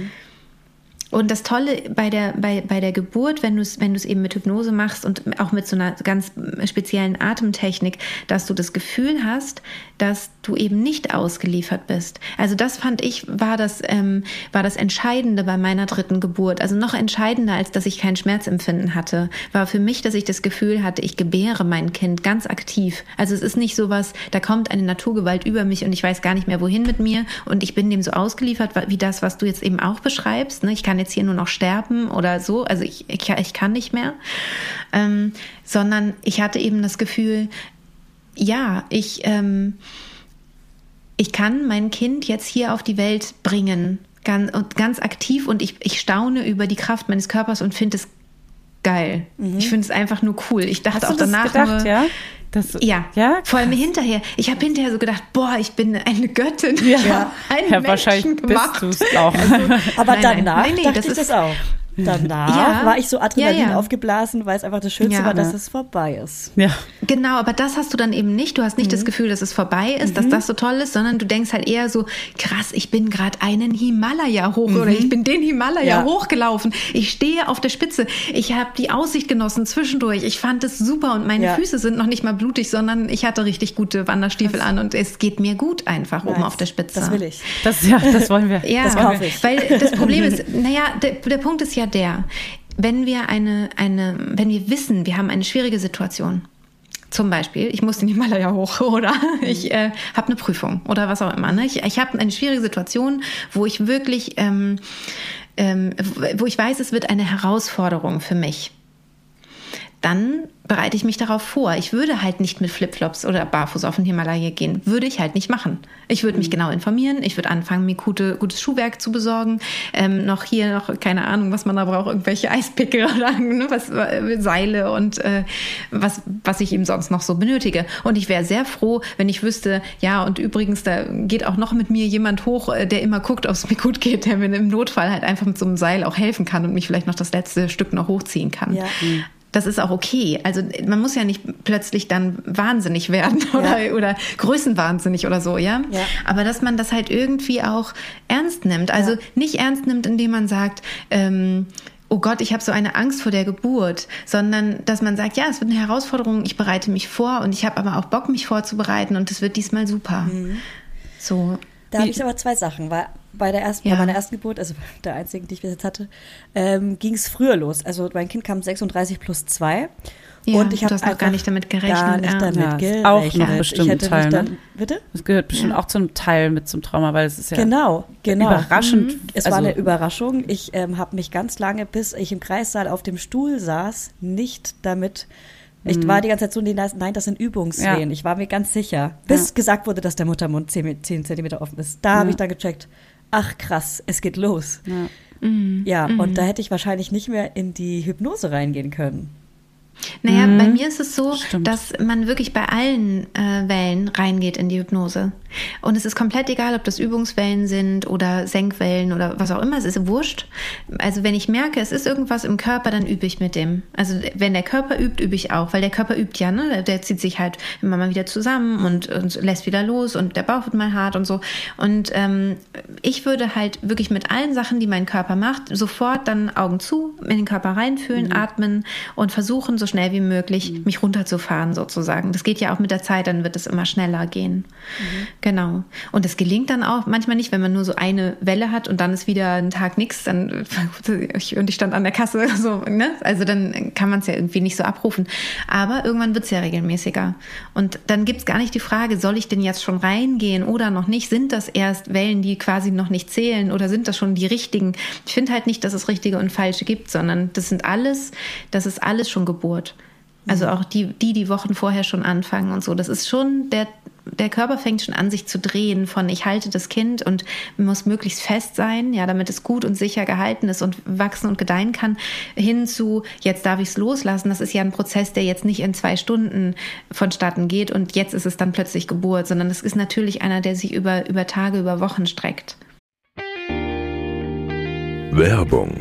Und das Tolle bei der, bei, bei der Geburt, wenn du es wenn du es eben mit Hypnose machst und auch mit so einer ganz speziellen Atemtechnik, dass du das Gefühl hast, dass du eben nicht ausgeliefert bist. Also das fand ich, war das, ähm, war das Entscheidende bei meiner dritten Geburt. Also noch entscheidender, als dass ich kein Schmerzempfinden hatte, war für mich, dass ich das Gefühl hatte, ich gebäre mein Kind ganz aktiv. Also es ist nicht sowas, da kommt eine Naturgewalt über mich und ich weiß gar nicht mehr, wohin mit mir und ich bin dem so ausgeliefert, wie das, was du jetzt eben auch beschreibst. Ne? Ich kann jetzt hier nur noch sterben oder so, also ich, ich, ich kann nicht mehr, ähm, sondern ich hatte eben das Gefühl, ja, ich, ähm, ich kann mein Kind jetzt hier auf die Welt bringen, ganz, und ganz aktiv und ich, ich staune über die Kraft meines Körpers und finde es geil. Ich finde es einfach nur cool. Ich dachte Hast auch danach gedacht, nur, ja? Das, ja, ja? vor allem hinterher. Ich habe hinterher so gedacht, boah, ich bin eine Göttin. Ja, hab einen ja Menschen wahrscheinlich gemacht. bist du es auch. Aber Nein, nein. danach Nee, nee, dachte das ich ist- das auch. Danach Ja. war ich so Adrenalin Ja, ja. aufgeblasen, weil es einfach das Schönste Ja. war, dass es vorbei ist. ja. Genau, aber das hast du dann eben nicht. Du hast nicht das Gefühl, dass es vorbei ist, dass das so toll ist, sondern du denkst halt eher so, krass, ich bin gerade einen Himalaya hoch oder ich bin den Himalaya Ja. hochgelaufen. Ich stehe auf der Spitze. Ich habe die Aussicht genossen zwischendurch. Ich fand es super und meine Ja. Füße sind noch nicht mal blutig, sondern ich hatte richtig gute Wanderstiefel an und es geht mir gut einfach oben Nice. auf der Spitze. Das will ich. Das, ja, das wollen wir. Ja, Das kaufe ich. weil das Problem ist, naja, der, der Punkt ist ja der, wenn wir eine, eine, wenn wir wissen, wir haben eine schwierige Situation, zum Beispiel, ich muss den Himalaya hoch oder ich äh, habe eine Prüfung oder was auch immer. Ne? Ich, ich habe eine schwierige Situation, wo ich wirklich, ähm, ähm, wo ich weiß, es wird eine Herausforderung für mich dann bereite ich mich darauf vor. Ich würde halt nicht mit Flipflops oder barfuß auf den Himalaya gehen. Würde ich halt nicht machen. Ich würde mich genau informieren. Ich würde anfangen, mir gute, gutes Schuhwerk zu besorgen. Ähm, noch hier noch, keine Ahnung, was man da braucht, irgendwelche Eispickel oder ne, was, äh, Seile und äh, was, was ich eben sonst noch so benötige. Und ich wäre sehr froh, wenn ich wüsste, ja, und übrigens, da geht auch noch mit mir jemand hoch, äh, der immer guckt, ob es mir gut geht, der mir im Notfall halt einfach mit so einem Seil auch helfen kann und mich vielleicht noch das letzte Stück noch hochziehen kann. Ja. Das ist auch okay. Also man muss ja nicht plötzlich dann wahnsinnig werden oder, ja. oder größenwahnsinnig oder so, ja? ja? Aber dass man das halt irgendwie auch ernst nimmt. Also ja. nicht ernst nimmt, indem man sagt, ähm, oh Gott, ich habe so eine Angst vor der Geburt, sondern dass man sagt, ja, es wird eine Herausforderung, ich bereite mich vor und ich habe aber auch Bock, mich vorzubereiten und es wird diesmal super. Mhm. So. Da habe ich aber zwei Sachen, weil bei der ersten, ja. bei meiner ersten Geburt, also der einzigen, die ich bis jetzt hatte, ähm, ging es früher los. Also mein Kind kam 36 plus 2. Ja, und ich habe noch gar nicht damit gerechnet. Gar nicht damit ja, gerechnet. Auch noch bestimmt ein Teil. Dann, ne? Bitte? Es gehört bestimmt ja. auch zum Teil mit zum Trauma, weil es ist ja genau, genau. überraschend. Mhm. Es also, war eine Überraschung. Ich ähm, habe mich ganz lange, bis ich im Kreissaal auf dem Stuhl saß, nicht damit ich mhm. war die ganze Zeit so, nein, das sind Übungswehen. Ja. Ich war mir ganz sicher. Bis ja. gesagt wurde, dass der Muttermund 10, 10 Zentimeter offen ist. Da ja. habe ich dann gecheckt, ach krass, es geht los. Ja, mhm. ja mhm. und da hätte ich wahrscheinlich nicht mehr in die Hypnose reingehen können. Naja, mhm. bei mir ist es so, Stimmt. dass man wirklich bei allen äh, Wellen reingeht in die Hypnose. Und es ist komplett egal, ob das Übungswellen sind oder Senkwellen oder was auch immer, es ist wurscht. Also wenn ich merke, es ist irgendwas im Körper, dann übe ich mit dem. Also wenn der Körper übt, übe ich auch, weil der Körper übt ja, ne? Der zieht sich halt immer mal wieder zusammen und, und lässt wieder los und der Bauch wird mal hart und so. Und ähm, ich würde halt wirklich mit allen Sachen, die mein Körper macht, sofort dann Augen zu, in den Körper reinfühlen, mhm. atmen und versuchen, so schnell wie möglich mhm. mich runterzufahren sozusagen. Das geht ja auch mit der Zeit, dann wird es immer schneller gehen. Mhm. Genau. Und es gelingt dann auch manchmal nicht, wenn man nur so eine Welle hat und dann ist wieder ein Tag nichts, dann und ich stand an der Kasse, so, ne? Also dann kann man es ja irgendwie nicht so abrufen. Aber irgendwann wird es ja regelmäßiger. Und dann gibt es gar nicht die Frage, soll ich denn jetzt schon reingehen oder noch nicht? Sind das erst Wellen, die quasi noch nicht zählen oder sind das schon die richtigen? Ich finde halt nicht, dass es richtige und falsche gibt, sondern das sind alles, das ist alles schon Geburt. Geburt. Also mhm. auch die, die, die Wochen vorher schon anfangen und so. Das ist schon, der, der Körper fängt schon an, sich zu drehen von ich halte das Kind und muss möglichst fest sein, ja, damit es gut und sicher gehalten ist und wachsen und gedeihen kann, hin zu jetzt darf ich es loslassen. Das ist ja ein Prozess, der jetzt nicht in zwei Stunden vonstatten geht und jetzt ist es dann plötzlich Geburt, sondern es ist natürlich einer, der sich über, über Tage, über Wochen streckt. Werbung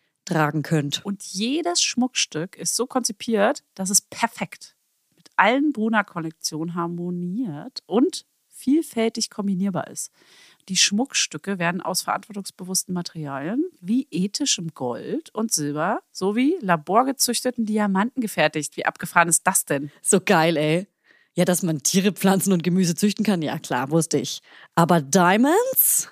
tragen könnt. Und jedes Schmuckstück ist so konzipiert, dass es perfekt mit allen Bruna-Kollektionen harmoniert und vielfältig kombinierbar ist. Die Schmuckstücke werden aus verantwortungsbewussten Materialien wie ethischem Gold und Silber sowie laborgezüchteten Diamanten gefertigt. Wie abgefahren ist das denn? So geil, ey. Ja, dass man Tiere, Pflanzen und Gemüse züchten kann, ja klar, wusste ich. Aber Diamonds?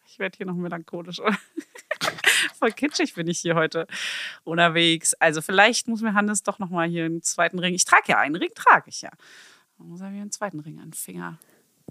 ich werde hier noch melancholisch. Voll kitschig bin ich hier heute unterwegs. Also vielleicht muss mir Hannes doch noch mal hier einen zweiten Ring. Ich trage ja einen Ring, trage ich ja. Dann muss er mir einen zweiten Ring an den Finger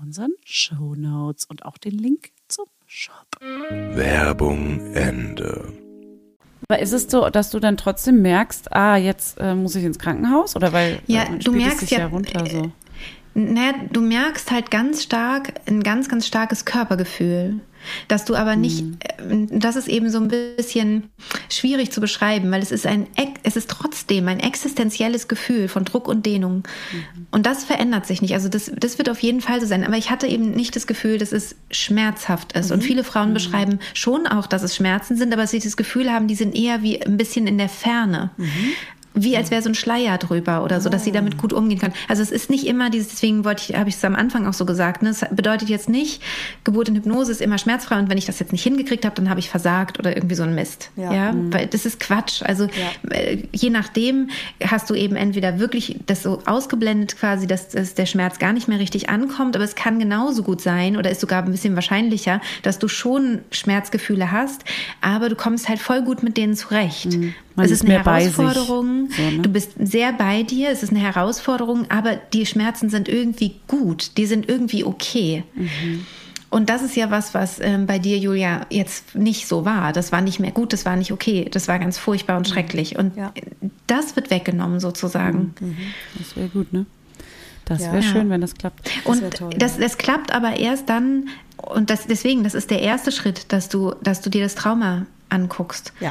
unseren Show Notes und auch den Link zum Shop. Werbung Ende. Aber ist es so, dass du dann trotzdem merkst, ah, jetzt äh, muss ich ins Krankenhaus? Oder weil Ja, äh, man du merkst sich ja, ja runter so. Naja, du merkst halt ganz stark ein ganz, ganz starkes Körpergefühl. Dass du aber nicht, äh, das ist eben so ein bisschen schwierig zu beschreiben, weil es ist ein, es ist trotzdem ein existenzielles Gefühl von Druck und Dehnung. Und das verändert sich nicht. Also das, das wird auf jeden Fall so sein. Aber ich hatte eben nicht das Gefühl, dass es schmerzhaft ist. Und viele Frauen beschreiben schon auch, dass es Schmerzen sind, aber dass sie das Gefühl haben, die sind eher wie ein bisschen in der Ferne. Wie als wäre so ein Schleier drüber oder so, dass sie damit gut umgehen können. Also es ist nicht immer dieses, deswegen wollte ich, habe ich es am Anfang auch so gesagt, ne? es bedeutet jetzt nicht, Geburt in Hypnose ist immer schmerzfrei und wenn ich das jetzt nicht hingekriegt habe, dann habe ich versagt oder irgendwie so ein Mist. Ja. Ja, weil das ist Quatsch. Also äh, je nachdem hast du eben entweder wirklich das so ausgeblendet quasi, dass, dass der Schmerz gar nicht mehr richtig ankommt, aber es kann genauso gut sein oder ist sogar ein bisschen wahrscheinlicher, dass du schon Schmerzgefühle hast, aber du kommst halt voll gut mit denen zurecht. Man es ist ist eine mehr bei sich. Herausforderung. So, ne? Du bist sehr bei dir. Es ist eine Herausforderung, aber die Schmerzen sind irgendwie gut. Die sind irgendwie okay. Mhm. Und das ist ja was, was ähm, bei dir, Julia, jetzt nicht so war. Das war nicht mehr gut, das war nicht okay. Das war ganz furchtbar und schrecklich. Und Ja. das wird weggenommen sozusagen. Das wäre gut, ne? Das Ja. wäre Ja. schön, wenn das klappt. Und wär toll, das, das klappt aber erst dann, und das, deswegen, das ist der erste Schritt, dass du, dass du dir das Trauma anguckst. Ja.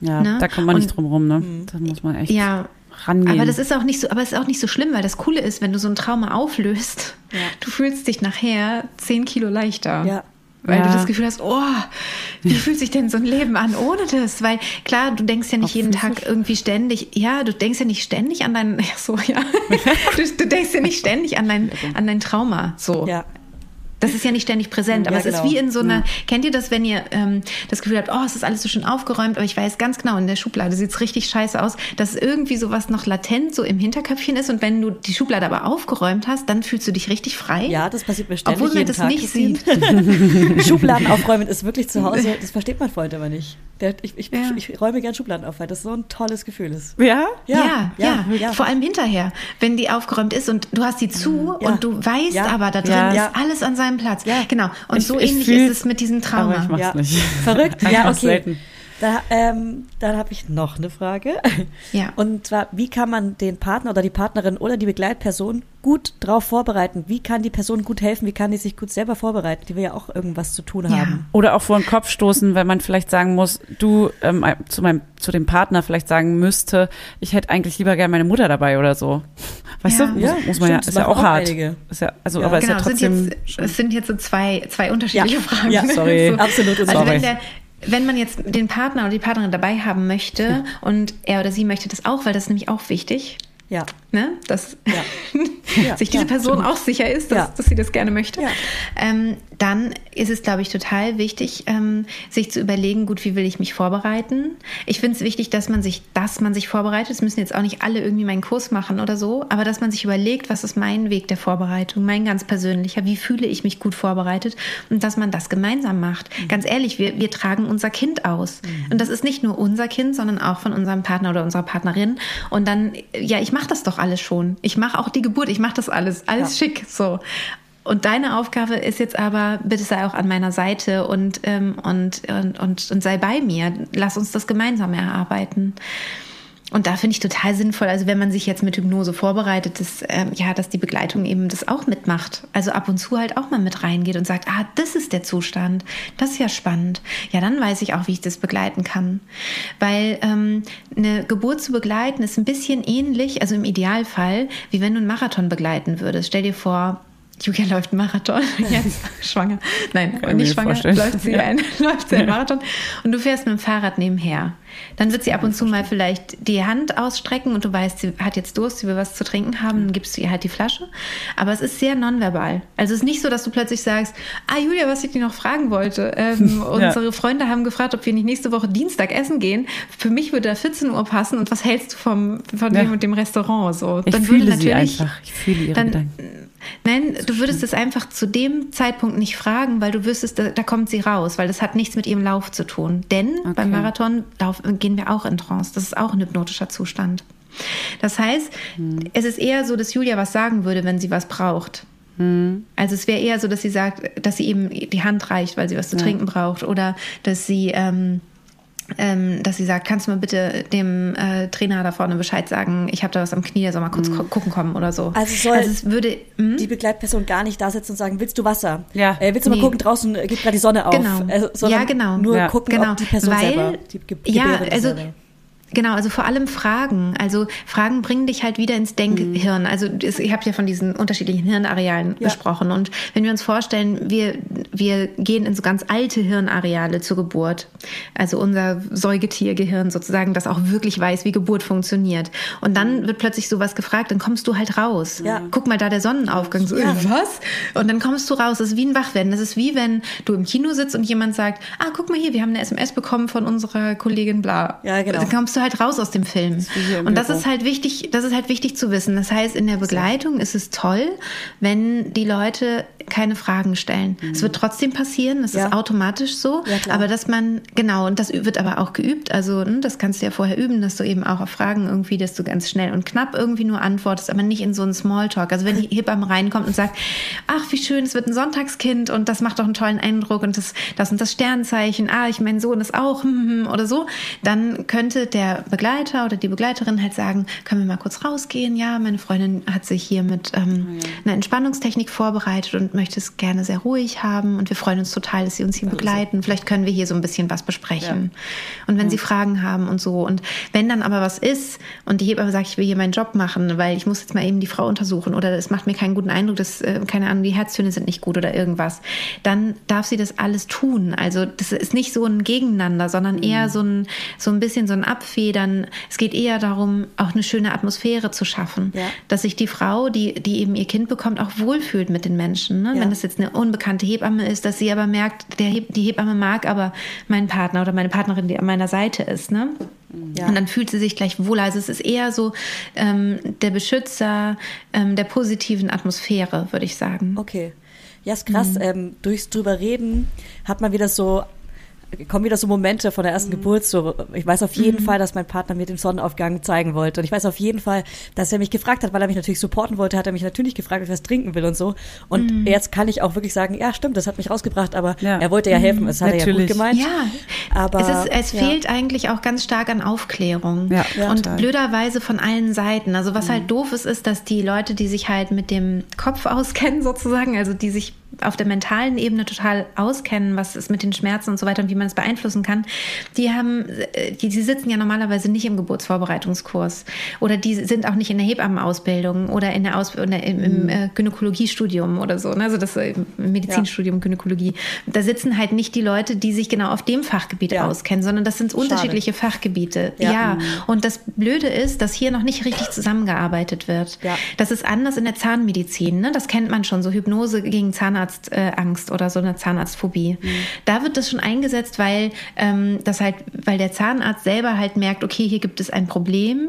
Ja, Ne? da kommt man nicht Und- drum rum, ne? Da muss man echt Ja, rangehen. Aber das ist auch nicht so, aber es ist auch nicht so schlimm, weil das Coole ist, wenn du so ein Trauma auflöst, Ja. du fühlst dich nachher 10 Kilo leichter. Ja. Weil Ja. du das Gefühl hast, oh, wie fühlt sich denn so ein Leben an ohne das? Weil klar, du denkst ja nicht Auch jeden? Tag irgendwie ständig, ja, du denkst ja nicht ständig an dein, ja, so, ja. Du, du denkst ja nicht ständig an dein, an dein Trauma, so. Ja. Das ist ja nicht ständig präsent, aber Ja, es ist genau. wie in so einer, kennt ihr das, wenn ihr ähm, das Gefühl habt, oh, es ist alles so schön aufgeräumt, aber ich weiß ganz genau, in der Schublade sieht es richtig scheiße aus, dass irgendwie sowas noch latent so im Hinterköpfchen ist und wenn du die Schublade aber aufgeräumt hast, dann fühlst du dich richtig frei. Ja, das passiert mir ständig. Obwohl man jeden das Tag, nicht sieht. Schubladen aufräumen ist wirklich zu Hause, das versteht mein Freund aber nicht. Der, ich, ich, Ja. ich räume gern Schubladen auf, weil das so ein tolles Gefühl ist. ja? Ja, ja, ja. Vor allem hinterher, wenn die aufgeräumt ist und du hast sie zu Ja. und du weißt Ja. aber, da drin Ja. ist Ja. alles an seinem Platz. Ja. Genau. Und Ich- so ich ähnlich ist es mit diesem Trauma. Aber ich mach's Ja. nicht. Verrückt? Ja, okay. selten. Da, ähm, dann habe ich noch eine Frage. Ja. Und zwar, wie kann man den Partner oder die Partnerin oder die Begleitperson gut drauf vorbereiten? Wie kann die Person gut helfen? Wie kann die sich gut selber vorbereiten? Die will ja auch irgendwas zu tun Ja. haben. Oder auch vor den Kopf stoßen, wenn man vielleicht sagen muss, du ähm, zu meinem zu dem Partner vielleicht sagen müsste, ich hätte eigentlich lieber gerne meine Mutter dabei oder so. Weißt Ja. du, muss, Ja, muss man ja, stimmt, das ist ja auch auch hart. einige. Ist ja, also, Ja. aber ist Genau, ja sind trotzdem. jetzt, es sind jetzt so zwei, zwei unterschiedliche Ja. Fragen. Ja, sorry. Absolut, Also sorry. wenn, der, wenn man jetzt den Partner oder die Partnerin dabei haben möchte und er oder sie möchte das auch, weil das ist nämlich auch wichtig, Ja. ne? dass Ja, sich diese ja, Person auch sicher ist, dass, Ja. dass sie das gerne möchte, ähm, dann ist es, glaube ich, total wichtig, ähm, sich zu überlegen, gut, wie will ich mich vorbereiten. Ich finde es wichtig, dass man sich, dass man sich vorbereitet. Es müssen jetzt auch nicht alle irgendwie meinen Kurs machen oder so, aber dass man sich überlegt, was ist mein Weg der Vorbereitung, mein ganz persönlicher, wie fühle ich mich gut vorbereitet und dass man das gemeinsam macht. Ganz ehrlich, wir, wir tragen unser Kind aus. Und das ist nicht nur unser Kind, sondern auch von unserem Partner oder unserer Partnerin. Und dann, ja, ich mache das doch alles schon. Ich mache auch die Geburt, ich mache das alles, alles Ja. schick, so. Und deine Aufgabe ist jetzt aber, bitte sei auch an meiner Seite und, ähm, und, und, und, und sei bei mir. Lass uns das gemeinsam erarbeiten. Und da finde ich total sinnvoll, also wenn man sich jetzt mit Hypnose vorbereitet, dass, ähm, ja, dass die Begleitung eben das auch mitmacht. Also ab und zu halt auch mal mit reingeht und sagt, ah, das ist der Zustand. Das ist ja spannend. Ja, dann weiß ich auch, wie ich das begleiten kann. Weil ähm, eine Geburt zu begleiten ist ein bisschen ähnlich, also im Idealfall, wie wenn du einen Marathon begleiten würdest. Stell dir vor, Julia läuft Marathon, jetzt schwanger. Nein, Kann ich nicht schwanger, vorstellen. läuft sie, Ja. ein, läuft sie einen Marathon und du fährst mit dem Fahrrad nebenher. Dann wird sie ab und zu mal vielleicht die Hand ausstrecken und du weißt, sie hat jetzt Durst, sie will was zu trinken haben, dann gibst du ihr halt die Flasche. Aber es ist sehr nonverbal. Also es ist nicht so, dass du plötzlich sagst, ah Julia, was ich dir noch fragen wollte. Ähm, unsere Freunde haben gefragt, ob wir nicht nächste Woche Dienstag essen gehen. Für mich würde da 14 Uhr passen und was hältst du vom, von Ja. dem und dem Restaurant? So, Ich dann fühle würde sie natürlich, einfach. Ich fühle ihre dann, Gedanken. Nein, du würdest es einfach zu dem Zeitpunkt nicht fragen, weil du wüsstest, da, da kommt sie raus, weil das hat nichts mit ihrem Lauf zu tun. Denn Okay. beim Marathon gehen wir auch in Trance. Das ist auch ein hypnotischer Zustand. Das heißt, Hm. es ist eher so, dass Julia was sagen würde, wenn sie was braucht. Also es wäre eher so, dass sie sagt, dass sie eben die Hand reicht, weil sie was zu trinken braucht oder dass sie ähm, ähm, dass sie sagt, kannst du mal bitte dem äh, Trainer da vorne Bescheid sagen, ich habe da was am Knie, der soll mal kurz gu- gucken kommen oder so. Also soll es würde hm? die Begleitperson gar nicht da sitzen und sagen, willst du Wasser? Ja. Äh, willst du mal Nee. gucken, draußen äh, geht gerade die Sonne auf? Genau. Äh, sondern Ja, genau. Nur Ja. gucken, Genau. ob die Person Weil- selber die Ge Ja, also-. Genau, also vor allem Fragen. Also Fragen bringen dich halt wieder ins Denkhirn. Also es- ich habe ja von diesen unterschiedlichen Hirnarealen Ja. gesprochen. Und wenn wir uns vorstellen, wir, wir gehen in so ganz alte Hirnareale zur Geburt. Also unser Säugetiergehirn sozusagen, das auch wirklich weiß, wie Geburt funktioniert. Und dann wird plötzlich sowas gefragt, dann kommst du halt raus. Ja. Guck mal da der Sonnenaufgang. So, Ja. äh, was? Und dann kommst du raus. Das ist wie ein Wachwerden. Das ist wie wenn du im Kino sitzt und jemand sagt, ah, guck mal hier, wir haben eine SMS bekommen von unserer Kollegin bla. Ja, genau. Dann kommst du halt raus aus dem Film. im Und das Büro. ist halt wichtig, das ist halt wichtig zu wissen. Das heißt, in der Begleitung ist es toll, wenn die Leute keine Fragen stellen. Es wird trotzdem passieren, das Ja. ist automatisch so, Ja, aber dass man, genau, und das wird aber auch geübt, also hm, das kannst du ja vorher üben, dass du eben auch auf Fragen irgendwie, dass du ganz schnell und knapp irgendwie nur antwortest, aber nicht in so einen Smalltalk. Also wenn die Hebamme reinkommt und sagt, ach, wie schön, es wird ein Sonntagskind und das macht doch einen tollen Eindruck und das, das und das Sternzeichen, ah, ich, mein Sohn ist auch, oder so, dann könnte der Begleiter oder die Begleiterin halt sagen, können wir mal kurz rausgehen? Ja, meine Freundin hat sich hier mit ähm, einer Entspannungstechnik vorbereitet und möchte es gerne sehr ruhig haben und wir freuen uns total, dass Sie uns hier begleiten. Vielleicht können wir hier so ein bisschen was besprechen. Und wenn Sie Fragen haben und so und wenn dann aber was ist und die Hebamme sagt, ich will hier meinen Job machen, weil ich muss jetzt mal eben die Frau untersuchen oder es macht mir keinen guten Eindruck, dass, äh, keine Ahnung, die Herztöne sind nicht gut oder irgendwas, dann darf sie das alles tun. Also das ist nicht so ein Gegeneinander, sondern eher so ein, so ein bisschen so ein Abfedern. Es geht eher darum, auch eine schöne Atmosphäre zu schaffen, Ja. dass sich die Frau, die, die eben ihr Kind bekommt, auch wohlfühlt mit den Menschen. Ne? Ja. Wenn das jetzt eine unbekannte Hebamme ist, dass sie aber merkt, der Heb die Hebamme mag aber meinen Partner oder meine Partnerin, die an meiner Seite ist. Ne? Ja. Und dann fühlt sie sich gleich wohler. Also es ist eher so ähm, der Beschützer ähm, der positiven Atmosphäre, würde ich sagen. Okay. Ja, ist krass. Mhm. Ähm, durchs drüber reden hat man wieder so, kommen wieder so Momente von der Mhm. ersten Geburt. So, ich weiß auf jeden Fall, dass mein Partner mir den Sonnenaufgang zeigen wollte. Und ich weiß auf jeden Fall, dass er mich gefragt hat, weil er mich natürlich supporten wollte, hat er mich natürlich gefragt, ob ich was trinken will und so. Und Mhm. jetzt kann ich auch wirklich sagen, ja, stimmt, das hat mich rausgebracht, aber Ja. er wollte ja helfen. Das hat er ja gut Natürlich. gemeint. Mhm. Ja, aber es, ist, es ja. fehlt eigentlich auch ganz stark an Aufklärung. Ja, ja, und total. blöderweise von allen Seiten. Also was halt doof ist, ist, dass die Leute, die sich halt mit dem Kopf auskennen sozusagen, also die sich auf der mentalen Ebene total auskennen, was ist mit den Schmerzen und so weiter und wie man es beeinflussen kann, die haben, äh, die, die sitzen ja normalerweise nicht im Geburtsvorbereitungskurs oder die sind auch nicht in der Hebammenausbildung oder in der Aus oder im, im äh, Gynäkologiestudium oder so, ne? also das äh, Medizinstudium Gynäkologie. Da sitzen halt nicht die Leute, die sich genau auf dem Fachgebiet Ja. auskennen, sondern das sind unterschiedliche Fachgebiete. Ja. Ja. Und das Blöde ist, dass hier noch nicht richtig zusammengearbeitet wird. Ja. Das ist anders in der Zahnmedizin. Ne? Das kennt man schon, so Hypnose gegen Zahnarztangst äh, oder so eine Zahnarztphobie. Da wird das schon eingesetzt, weil ähm, das halt, weil der Zahnarzt selber halt merkt, okay, hier gibt es ein Problem.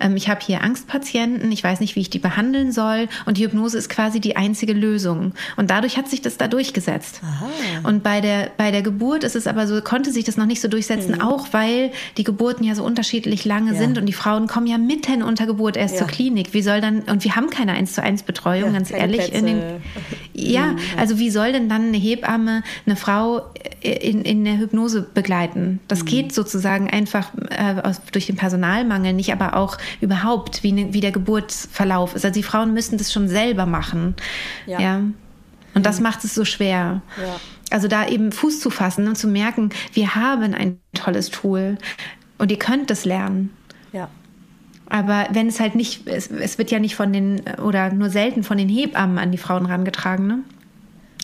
Ähm, ich habe hier Angstpatienten, ich weiß nicht, wie ich die behandeln soll. Und die Hypnose ist quasi die einzige Lösung. Und dadurch hat sich das da durchgesetzt. Und bei der, bei der Geburt ist es aber so, konnte sich das noch nicht so durchsetzen, auch weil die Geburten ja so unterschiedlich lange Ja. sind und die Frauen kommen ja mitten unter Geburt erst Ja. zur Klinik. Wie soll dann, und wir haben keine 1 zu 1 Betreuung, Ja, ganz ehrlich. In den, ja, also wie soll denn dann eine Hebamme eine Frau in, in der Hypnose begleiten? Das geht sozusagen einfach äh, aus, durch den Personalmangel nicht, aber auch überhaupt, wie, ne, wie der Geburtsverlauf ist. Also die Frauen müssen das schon selber machen. Ja. Ja. Und das macht es so schwer. Ja. Also da eben Fuß zu fassen und zu merken, wir haben ein tolles Tool und ihr könnt es lernen. Ja. Aber wenn es halt nicht, es, es wird ja nicht von den, oder nur selten von den Hebammen an die Frauen rangetragen, ne?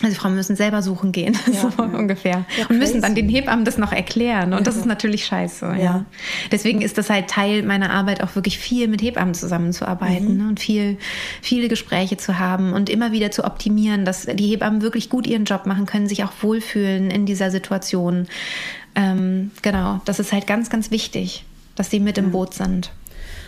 Also Frauen müssen selber suchen gehen, so ungefähr. Ja, und müssen dann den Hebammen das noch erklären. Und das ist natürlich scheiße. Ja. Ja. Deswegen ist das halt Teil meiner Arbeit, auch wirklich viel mit Hebammen zusammenzuarbeiten Mhm. ne? und viel, viele Gespräche zu haben und immer wieder zu optimieren, dass die Hebammen wirklich gut ihren Job machen können, sich auch wohlfühlen in dieser Situation. Ähm, genau, das ist halt ganz, ganz wichtig, dass sie mit im Boot sind.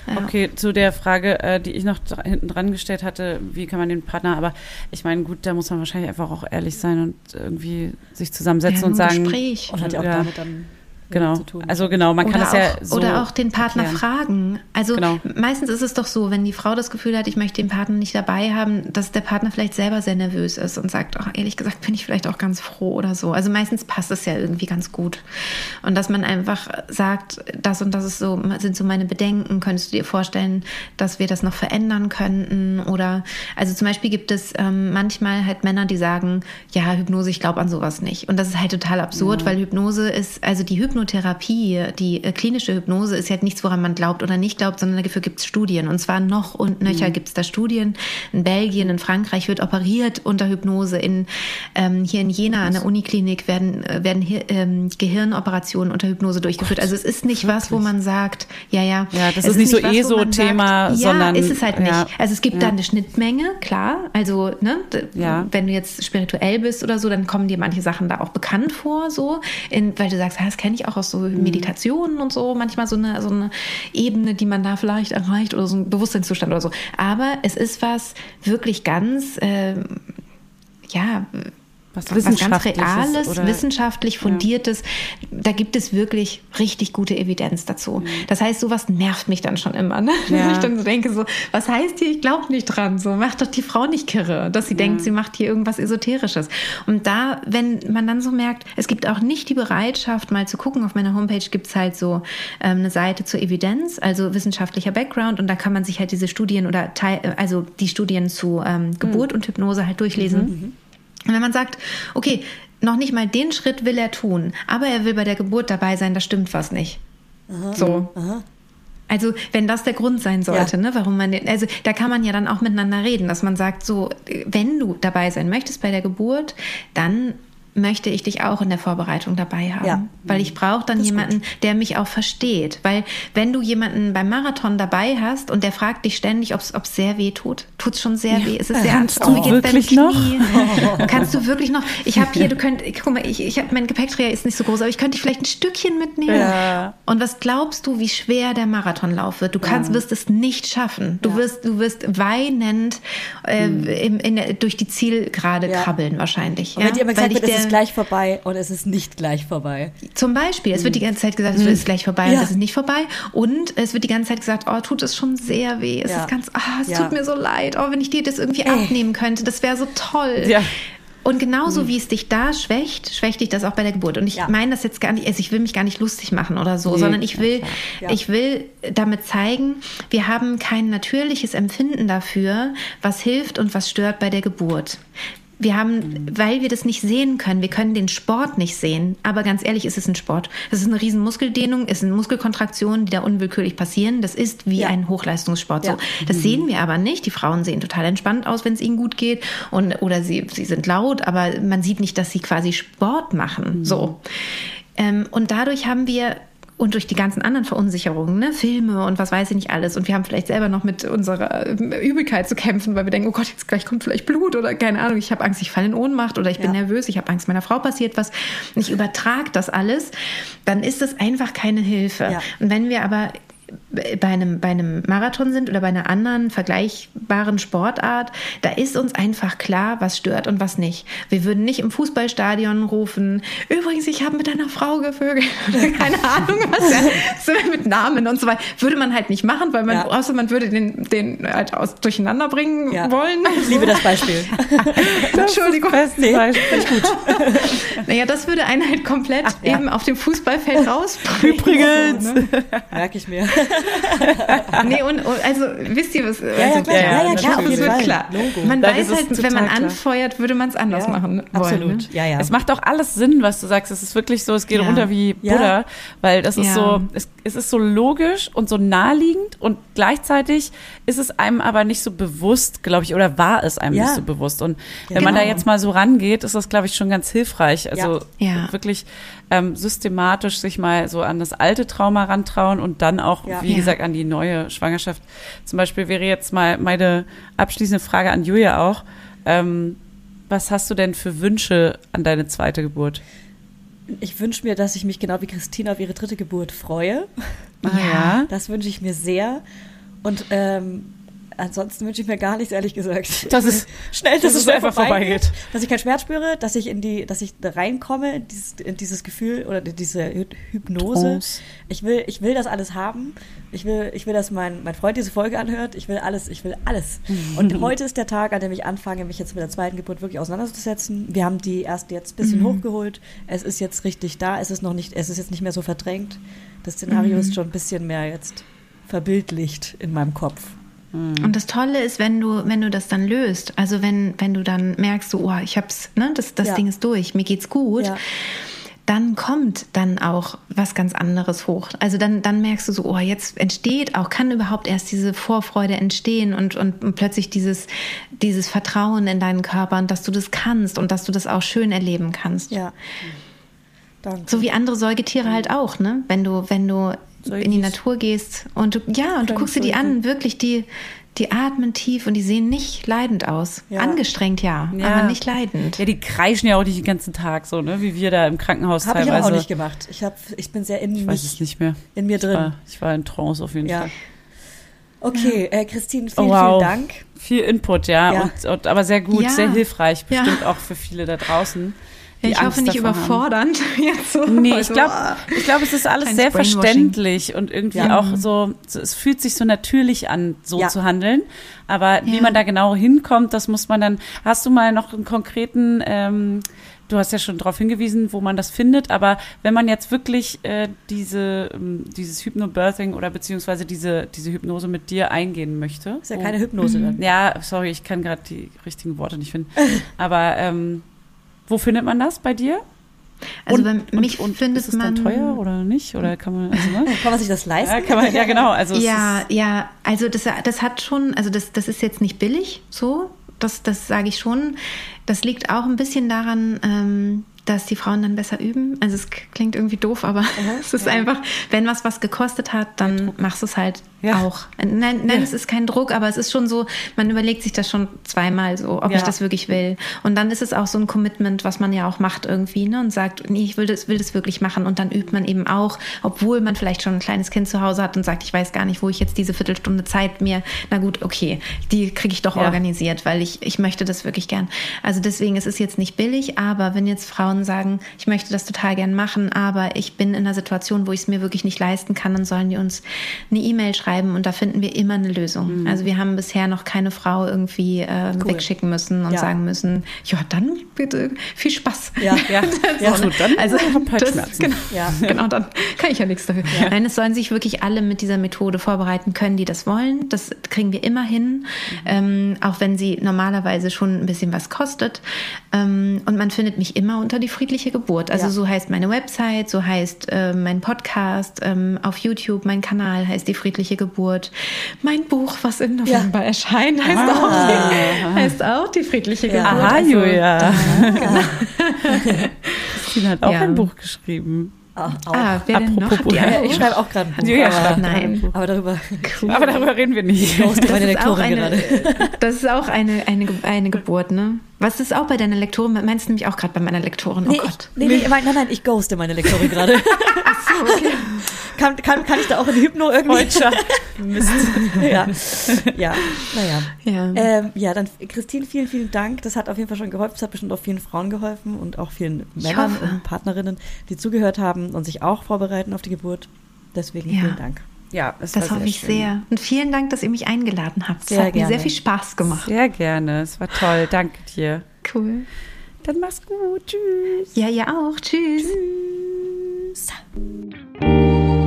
Ja. Okay, zu der Frage, äh, die ich noch hinten dran gestellt hatte, wie kann man den Partner, aber ich meine, gut, da muss man wahrscheinlich einfach auch ehrlich sein und irgendwie sich zusammensetzen Ja, und sagen, Gespräch. Und hat ja auch damit dann Genau. zu tun. Also genau, man kann oder das ja auch, so Oder auch den Partner erklären. fragen. Also Genau. meistens ist es doch so, wenn die Frau das Gefühl hat, ich möchte den Partner nicht dabei haben, dass der Partner vielleicht selber sehr nervös ist und sagt, ach, ehrlich gesagt bin ich vielleicht auch ganz froh oder so. Also meistens passt es ja irgendwie ganz gut. Und dass man einfach sagt, das und das ist so, sind so meine Bedenken, könntest du dir vorstellen, dass wir das noch verändern könnten? Oder also zum Beispiel gibt es ähm, manchmal halt Männer, die sagen, ja, Hypnose, ich glaube an sowas nicht. Und das ist halt total absurd, weil Hypnose ist, also die Hypnotherapie, die äh, klinische Hypnose ist halt nichts, woran man glaubt oder nicht glaubt, sondern dafür gibt es Studien. Und zwar noch und nöcher gibt es da Studien. In Belgien, in Frankreich wird operiert unter Hypnose. In, ähm, hier in Jena an der Uniklinik werden, äh, werden ähm, Gehirnoperationen unter Hypnose durchgeführt. Also es ist nicht was, wo man sagt, ja, ja. Ja, das es ist nicht so ESO-Thema, sagt, sondern- Ja, ist es halt nicht. ja. Also es gibt Ja. da eine Schnittmenge, klar. Also, ne, Ja. wenn du jetzt spirituell bist oder so, dann kommen dir manche Sachen da auch bekannt vor, so, in, weil du sagst, ah, das kenne ich auch aus so Mhm. Meditationen und so, manchmal so eine, so eine Ebene, die man da vielleicht erreicht oder so ein Bewusstseinszustand oder so. Aber es ist was wirklich ganz, ähm, ja, Was was ganz Wissenschaftliches Reales, oder- wissenschaftlich fundiertes. Da gibt es wirklich richtig gute Evidenz dazu. Das heißt, sowas nervt mich dann schon immer. Ne? Ja. Wenn ich dann so denke, so, was heißt hier, ich glaube nicht dran. So, macht doch die Frau nicht kirre, dass sie denkt, sie macht hier irgendwas Esoterisches. Und da, wenn man dann so merkt, es gibt auch nicht die Bereitschaft, mal zu gucken, auf meiner Homepage gibt es halt so ähm, eine Seite zur Evidenz, also wissenschaftlicher Background. Und da kann man sich halt diese Studien oder Teil, äh, also die Studien zu ähm, Geburt und Hypnose halt durchlesen. Und wenn man sagt, okay, noch nicht mal den Schritt will er tun, aber er will bei der Geburt dabei sein, da stimmt was nicht. so. Also, wenn das der Grund sein sollte, Ja. ne, warum man den, also da kann man ja dann auch miteinander reden, dass man sagt, so, wenn du dabei sein möchtest bei der Geburt, dann möchte ich dich auch in der Vorbereitung dabei haben. Ja. Weil ich brauche dann jemanden, der mich auch versteht. Weil wenn du jemanden beim Marathon dabei hast und der fragt dich ständig, ob es sehr weh tut, tut es schon sehr weh. Es ist sehr Kannst oh, du wirklich noch? Kannst du wirklich noch? Ich habe hier, du könnt, guck mal, ich, ich habe mein Gepäckträger ist nicht so groß, aber ich könnte dich vielleicht ein Stückchen mitnehmen. Ja. Und was glaubst du, wie schwer der Marathonlauf wird? Du kannst, wirst es nicht schaffen. Du wirst, du wirst weinend äh, im, in der, durch die Zielgerade Ja. krabbeln wahrscheinlich. Und wenn dir immer gesagt Weil wird, es ist gleich vorbei und es ist nicht gleich vorbei. zum Beispiel, es wird die ganze Zeit gesagt, es ist gleich vorbei Mhm. Ja. und es ist nicht vorbei. Und es wird die ganze Zeit gesagt, oh, tut es schon sehr weh. Es Ja. ist ganz, ah, es Ja. tut mir so leid. Oh, wenn ich dir das irgendwie abnehmen könnte, das wäre so toll. Ja. Und genauso wie es dich da schwächt, schwächt dich das auch bei der Geburt. Und ich Ja. meine das jetzt gar nicht, also ich will mich gar nicht lustig machen oder so, Nee, sondern ich will, Ja. ich will damit zeigen, wir haben kein natürliches Empfinden dafür, was hilft und was stört bei der Geburt. Wir haben, weil wir das nicht sehen können, wir können den Sport nicht sehen, aber ganz ehrlich, ist es ein Sport. Es ist eine riesen Muskeldehnung, es sind Muskelkontraktionen, die da unwillkürlich passieren. Das ist wie Ja. ein Hochleistungssport. Ja. So. Das sehen wir aber nicht. Die Frauen sehen total entspannt aus, wenn es ihnen gut geht. Und, oder sie, sie sind laut, aber man sieht nicht, dass sie quasi Sport machen. So. Ähm, und dadurch haben wir und durch die ganzen anderen Verunsicherungen, ne, Filme und was weiß ich nicht alles. Und wir haben vielleicht selber noch mit unserer ähm, Übelkeit zu kämpfen, weil wir denken, oh Gott, jetzt gleich kommt vielleicht Blut oder keine Ahnung, ich habe Angst, ich falle in Ohnmacht oder ich bin Ja. nervös, ich habe Angst, meiner Frau passiert was. Ich übertrage das alles, dann ist das einfach keine Hilfe. Ja. Und wenn wir aber bei einem, bei einem Marathon sind oder bei einer anderen vergleichbaren Sportart, da ist uns einfach klar, was stört und was nicht. Wir würden nicht im Fußballstadion rufen, übrigens, ich habe mit einer Frau gevögelt. Oder Keine Ahnung, was ja, so mit Namen und so weiter. Würde man halt nicht machen, weil man, Ja. außer man würde den, den halt aus, durcheinander bringen Ja. wollen. Ich liebe das Beispiel. Entschuldigung. Beste Beispiel. Naja, das würde einen halt komplett ja. eben auf dem Fußballfeld rausbringen. Übrigens. Ne? Merke ich mir. Nee, und, und also wisst ihr was? ja, also, klar. Ja, ja, klar, das auf jeden wird Fall. klar. Logo. Man Dann weiß es halt, wenn man klar. anfeuert, würde man es anders Ja, machen wollen. absolut. Ne? Ja, ja. Es macht auch alles Sinn, was du sagst. Es ist wirklich so, es geht Ja. runter wie Ja. Buddha, weil das ist Ja. so, es, es ist so logisch und so naheliegend und gleichzeitig ist es einem aber nicht so bewusst, glaube ich, oder war es einem Ja. nicht so bewusst. Und wenn man da Genau. jetzt mal so rangeht, ist das, glaube ich, schon ganz hilfreich. Also Ja. wirklich ähm, systematisch sich mal so an das alte Trauma rantrauen und dann auch, Ja. Wie Ja. gesagt, an die neue Schwangerschaft. Zum Beispiel wäre jetzt mal meine abschließende Frage an Julia auch. Ähm, was hast du denn für Wünsche an deine zweite Geburt? Ich wünsche mir, dass ich mich genau wie Christine auf ihre dritte Geburt freue. Ah, ja. Das wünsche ich mir sehr. Und ähm, ansonsten wünsche ich mir gar nichts, ehrlich gesagt. Das ist- schnell, dass dass es einfach vorbeigeht, vorbeigeht. dass ich keinen Schmerz spüre, dass ich in die, dass ich da reinkomme, in dieses, in dieses Gefühl oder diese Hy- Hypnose. Trance. Ich will, ich will das alles haben. Ich will, ich will, dass mein, mein Freund diese Folge anhört. Ich will alles, ich will alles. Und heute ist der Tag, an dem ich anfange, mich jetzt mit der zweiten Geburt wirklich auseinanderzusetzen. Wir haben die erste jetzt ein bisschen hochgeholt. Es ist jetzt richtig da. Es ist noch nicht, es ist jetzt nicht mehr so verdrängt. Das Szenario ist schon ein bisschen mehr jetzt verbildlicht in meinem Kopf. Und das Tolle ist, wenn du, wenn du das dann löst, also wenn, wenn du dann merkst, so, oh, ich hab's, ne, das, das Ja. Ding ist durch, mir geht's gut, Ja. dann kommt dann auch was ganz anderes hoch. Also dann, dann merkst du so, oh, jetzt entsteht auch, kann überhaupt erst diese Vorfreude entstehen und, und, und plötzlich dieses, dieses Vertrauen in deinen Körper und dass du das kannst und dass du das auch schön erleben kannst. Ja. Danke. So wie andere Säugetiere halt auch, ne? Wenn du, wenn du in die. Natur gehst und du, ja, und du guckst dir die an, wirklich, die, die atmen tief und die sehen nicht leidend aus. Ja. Angestrengt ja, Ja. aber nicht leidend. Ja, die kreischen ja auch nicht den ganzen Tag so, ne? Wie wir da im Krankenhaus Habe ich teilweise. aber auch nicht gemacht. Ich, hab, ich bin sehr in Ich weiß es mich, nicht mehr. in mir Ich drin. war, ich war in Trance auf jeden Ja. Fall. Okay, äh, Christine, vielen, Oh, wow. vielen Dank. Viel Input, ja. Ja. Und, und, aber sehr gut, Ja. sehr hilfreich. Ja. Bestimmt auch für viele da draußen. Ja, ich hoffe Angst nicht davor haben. überfordernd. Jetzt so. Nee, ich Also, glaube, ah. ich glaub, es ist alles sehr verständlich und irgendwie Ja. auch so, es fühlt sich so natürlich an, so Ja. zu handeln. Aber wie man da genau hinkommt, das muss man dann, hast du mal noch einen konkreten, ähm, du hast ja schon darauf hingewiesen, wo man das findet, aber wenn man jetzt wirklich äh, diese, ähm, dieses Hypnobirthing oder beziehungsweise diese, diese Hypnose mit dir eingehen möchte. Ist ja wo- keine Hypnose dann. ja, sorry, ich kann gerade die richtigen Worte nicht finden. Aber ähm, wo findet man das bei dir? Also und, bei mich und, und findet ist es man dann teuer oder nicht? Oder kann man, also, ne? Kann man sich das leisten? ja, kann man, ja, genau. Also Ja, ist, ja, also das, das hat schon, also das, das ist jetzt nicht billig, so, das, das sage ich schon. Das liegt auch ein bisschen daran, ähm, dass die Frauen dann besser üben. Also es klingt irgendwie doof, aber es ist einfach, wenn was was gekostet hat, dann machst du es halt Ja. auch. Nein, nein, es ist kein Druck, aber es ist schon so, man überlegt sich das schon zweimal so, ob Ja. ich das wirklich will. Und dann ist es auch so ein Commitment, was man ja auch macht irgendwie, ne? Und sagt, nee, ich will das, will das wirklich machen. Und dann übt man eben auch, obwohl man vielleicht schon ein kleines Kind zu Hause hat und sagt, ich weiß gar nicht, wo ich jetzt diese Viertelstunde Zeit mir, na gut, okay, die kriege ich doch Ja. organisiert, weil ich, ich möchte das wirklich gern. Also deswegen, es ist jetzt nicht billig, aber wenn jetzt Frauen sagen, ich möchte das total gern machen, aber ich bin in einer Situation, wo ich es mir wirklich nicht leisten kann, dann sollen die uns eine E-Mail schreiben und da finden wir immer eine Lösung. Also wir haben bisher noch keine Frau irgendwie äh, Cool. wegschicken müssen und Ja. sagen müssen, ja, dann bitte viel Spaß. Ja. ja, ja, gut, dann Also halt das, Schmerzen. genau, Ja. genau, dann kann ich ja nichts dafür. Nein, es sollen sich wirklich alle mit dieser Methode vorbereiten können, die das wollen. Das kriegen wir immer hin, ähm, auch wenn sie normalerweise schon ein bisschen was kostet. Ähm, und man findet mich immer unter die friedliche Geburt. Also Ja. so heißt meine Website, so heißt äh, mein Podcast, ähm, auf YouTube mein Kanal heißt die friedliche Geburt. Mein Buch, was im November erscheint, heißt, auch die, heißt auch die friedliche Ja. Geburt. Aha, Also, Julia. Christine hat auch Ja. ein Buch geschrieben. Ah, auch. Ah, wer denn noch? Ja, ich schreibe auch gerade ein Buch. Julia aber, schreibt Nein. aber darüber Aber darüber reden wir nicht. meine Das ist auch Lektorin eine, gerade. das ist auch eine, eine, eine Geburt, ne? Was ist auch bei deiner Lektorin? Meinst du nämlich auch gerade bei meiner Lektorin? Oh Nee, ich, Gott. nee, nee, nein, nein, ich ghoste meine Lektorin gerade. kann, kann, kann ich da auch in Hypno irgendwie? Deutscher Mist. ja. ja, naja. Ja. Ähm, ja, dann Christine, vielen, vielen Dank. Das hat auf jeden Fall schon geholfen. Das hat bestimmt auch vielen Frauen geholfen und auch vielen Männern und Partnerinnen, die zugehört haben und sich auch vorbereiten auf die Geburt. Deswegen Ja. vielen Dank. Ja, es das war hoffe sehr ich schön. sehr. Und vielen Dank, dass ihr mich eingeladen habt. Es Sehr hat mir gerne. sehr viel Spaß gemacht. Sehr gerne. Es war toll. Danke dir. Cool. Dann mach's gut. Tschüss. Ja, ihr auch. Tschüss. Tschüss. friends.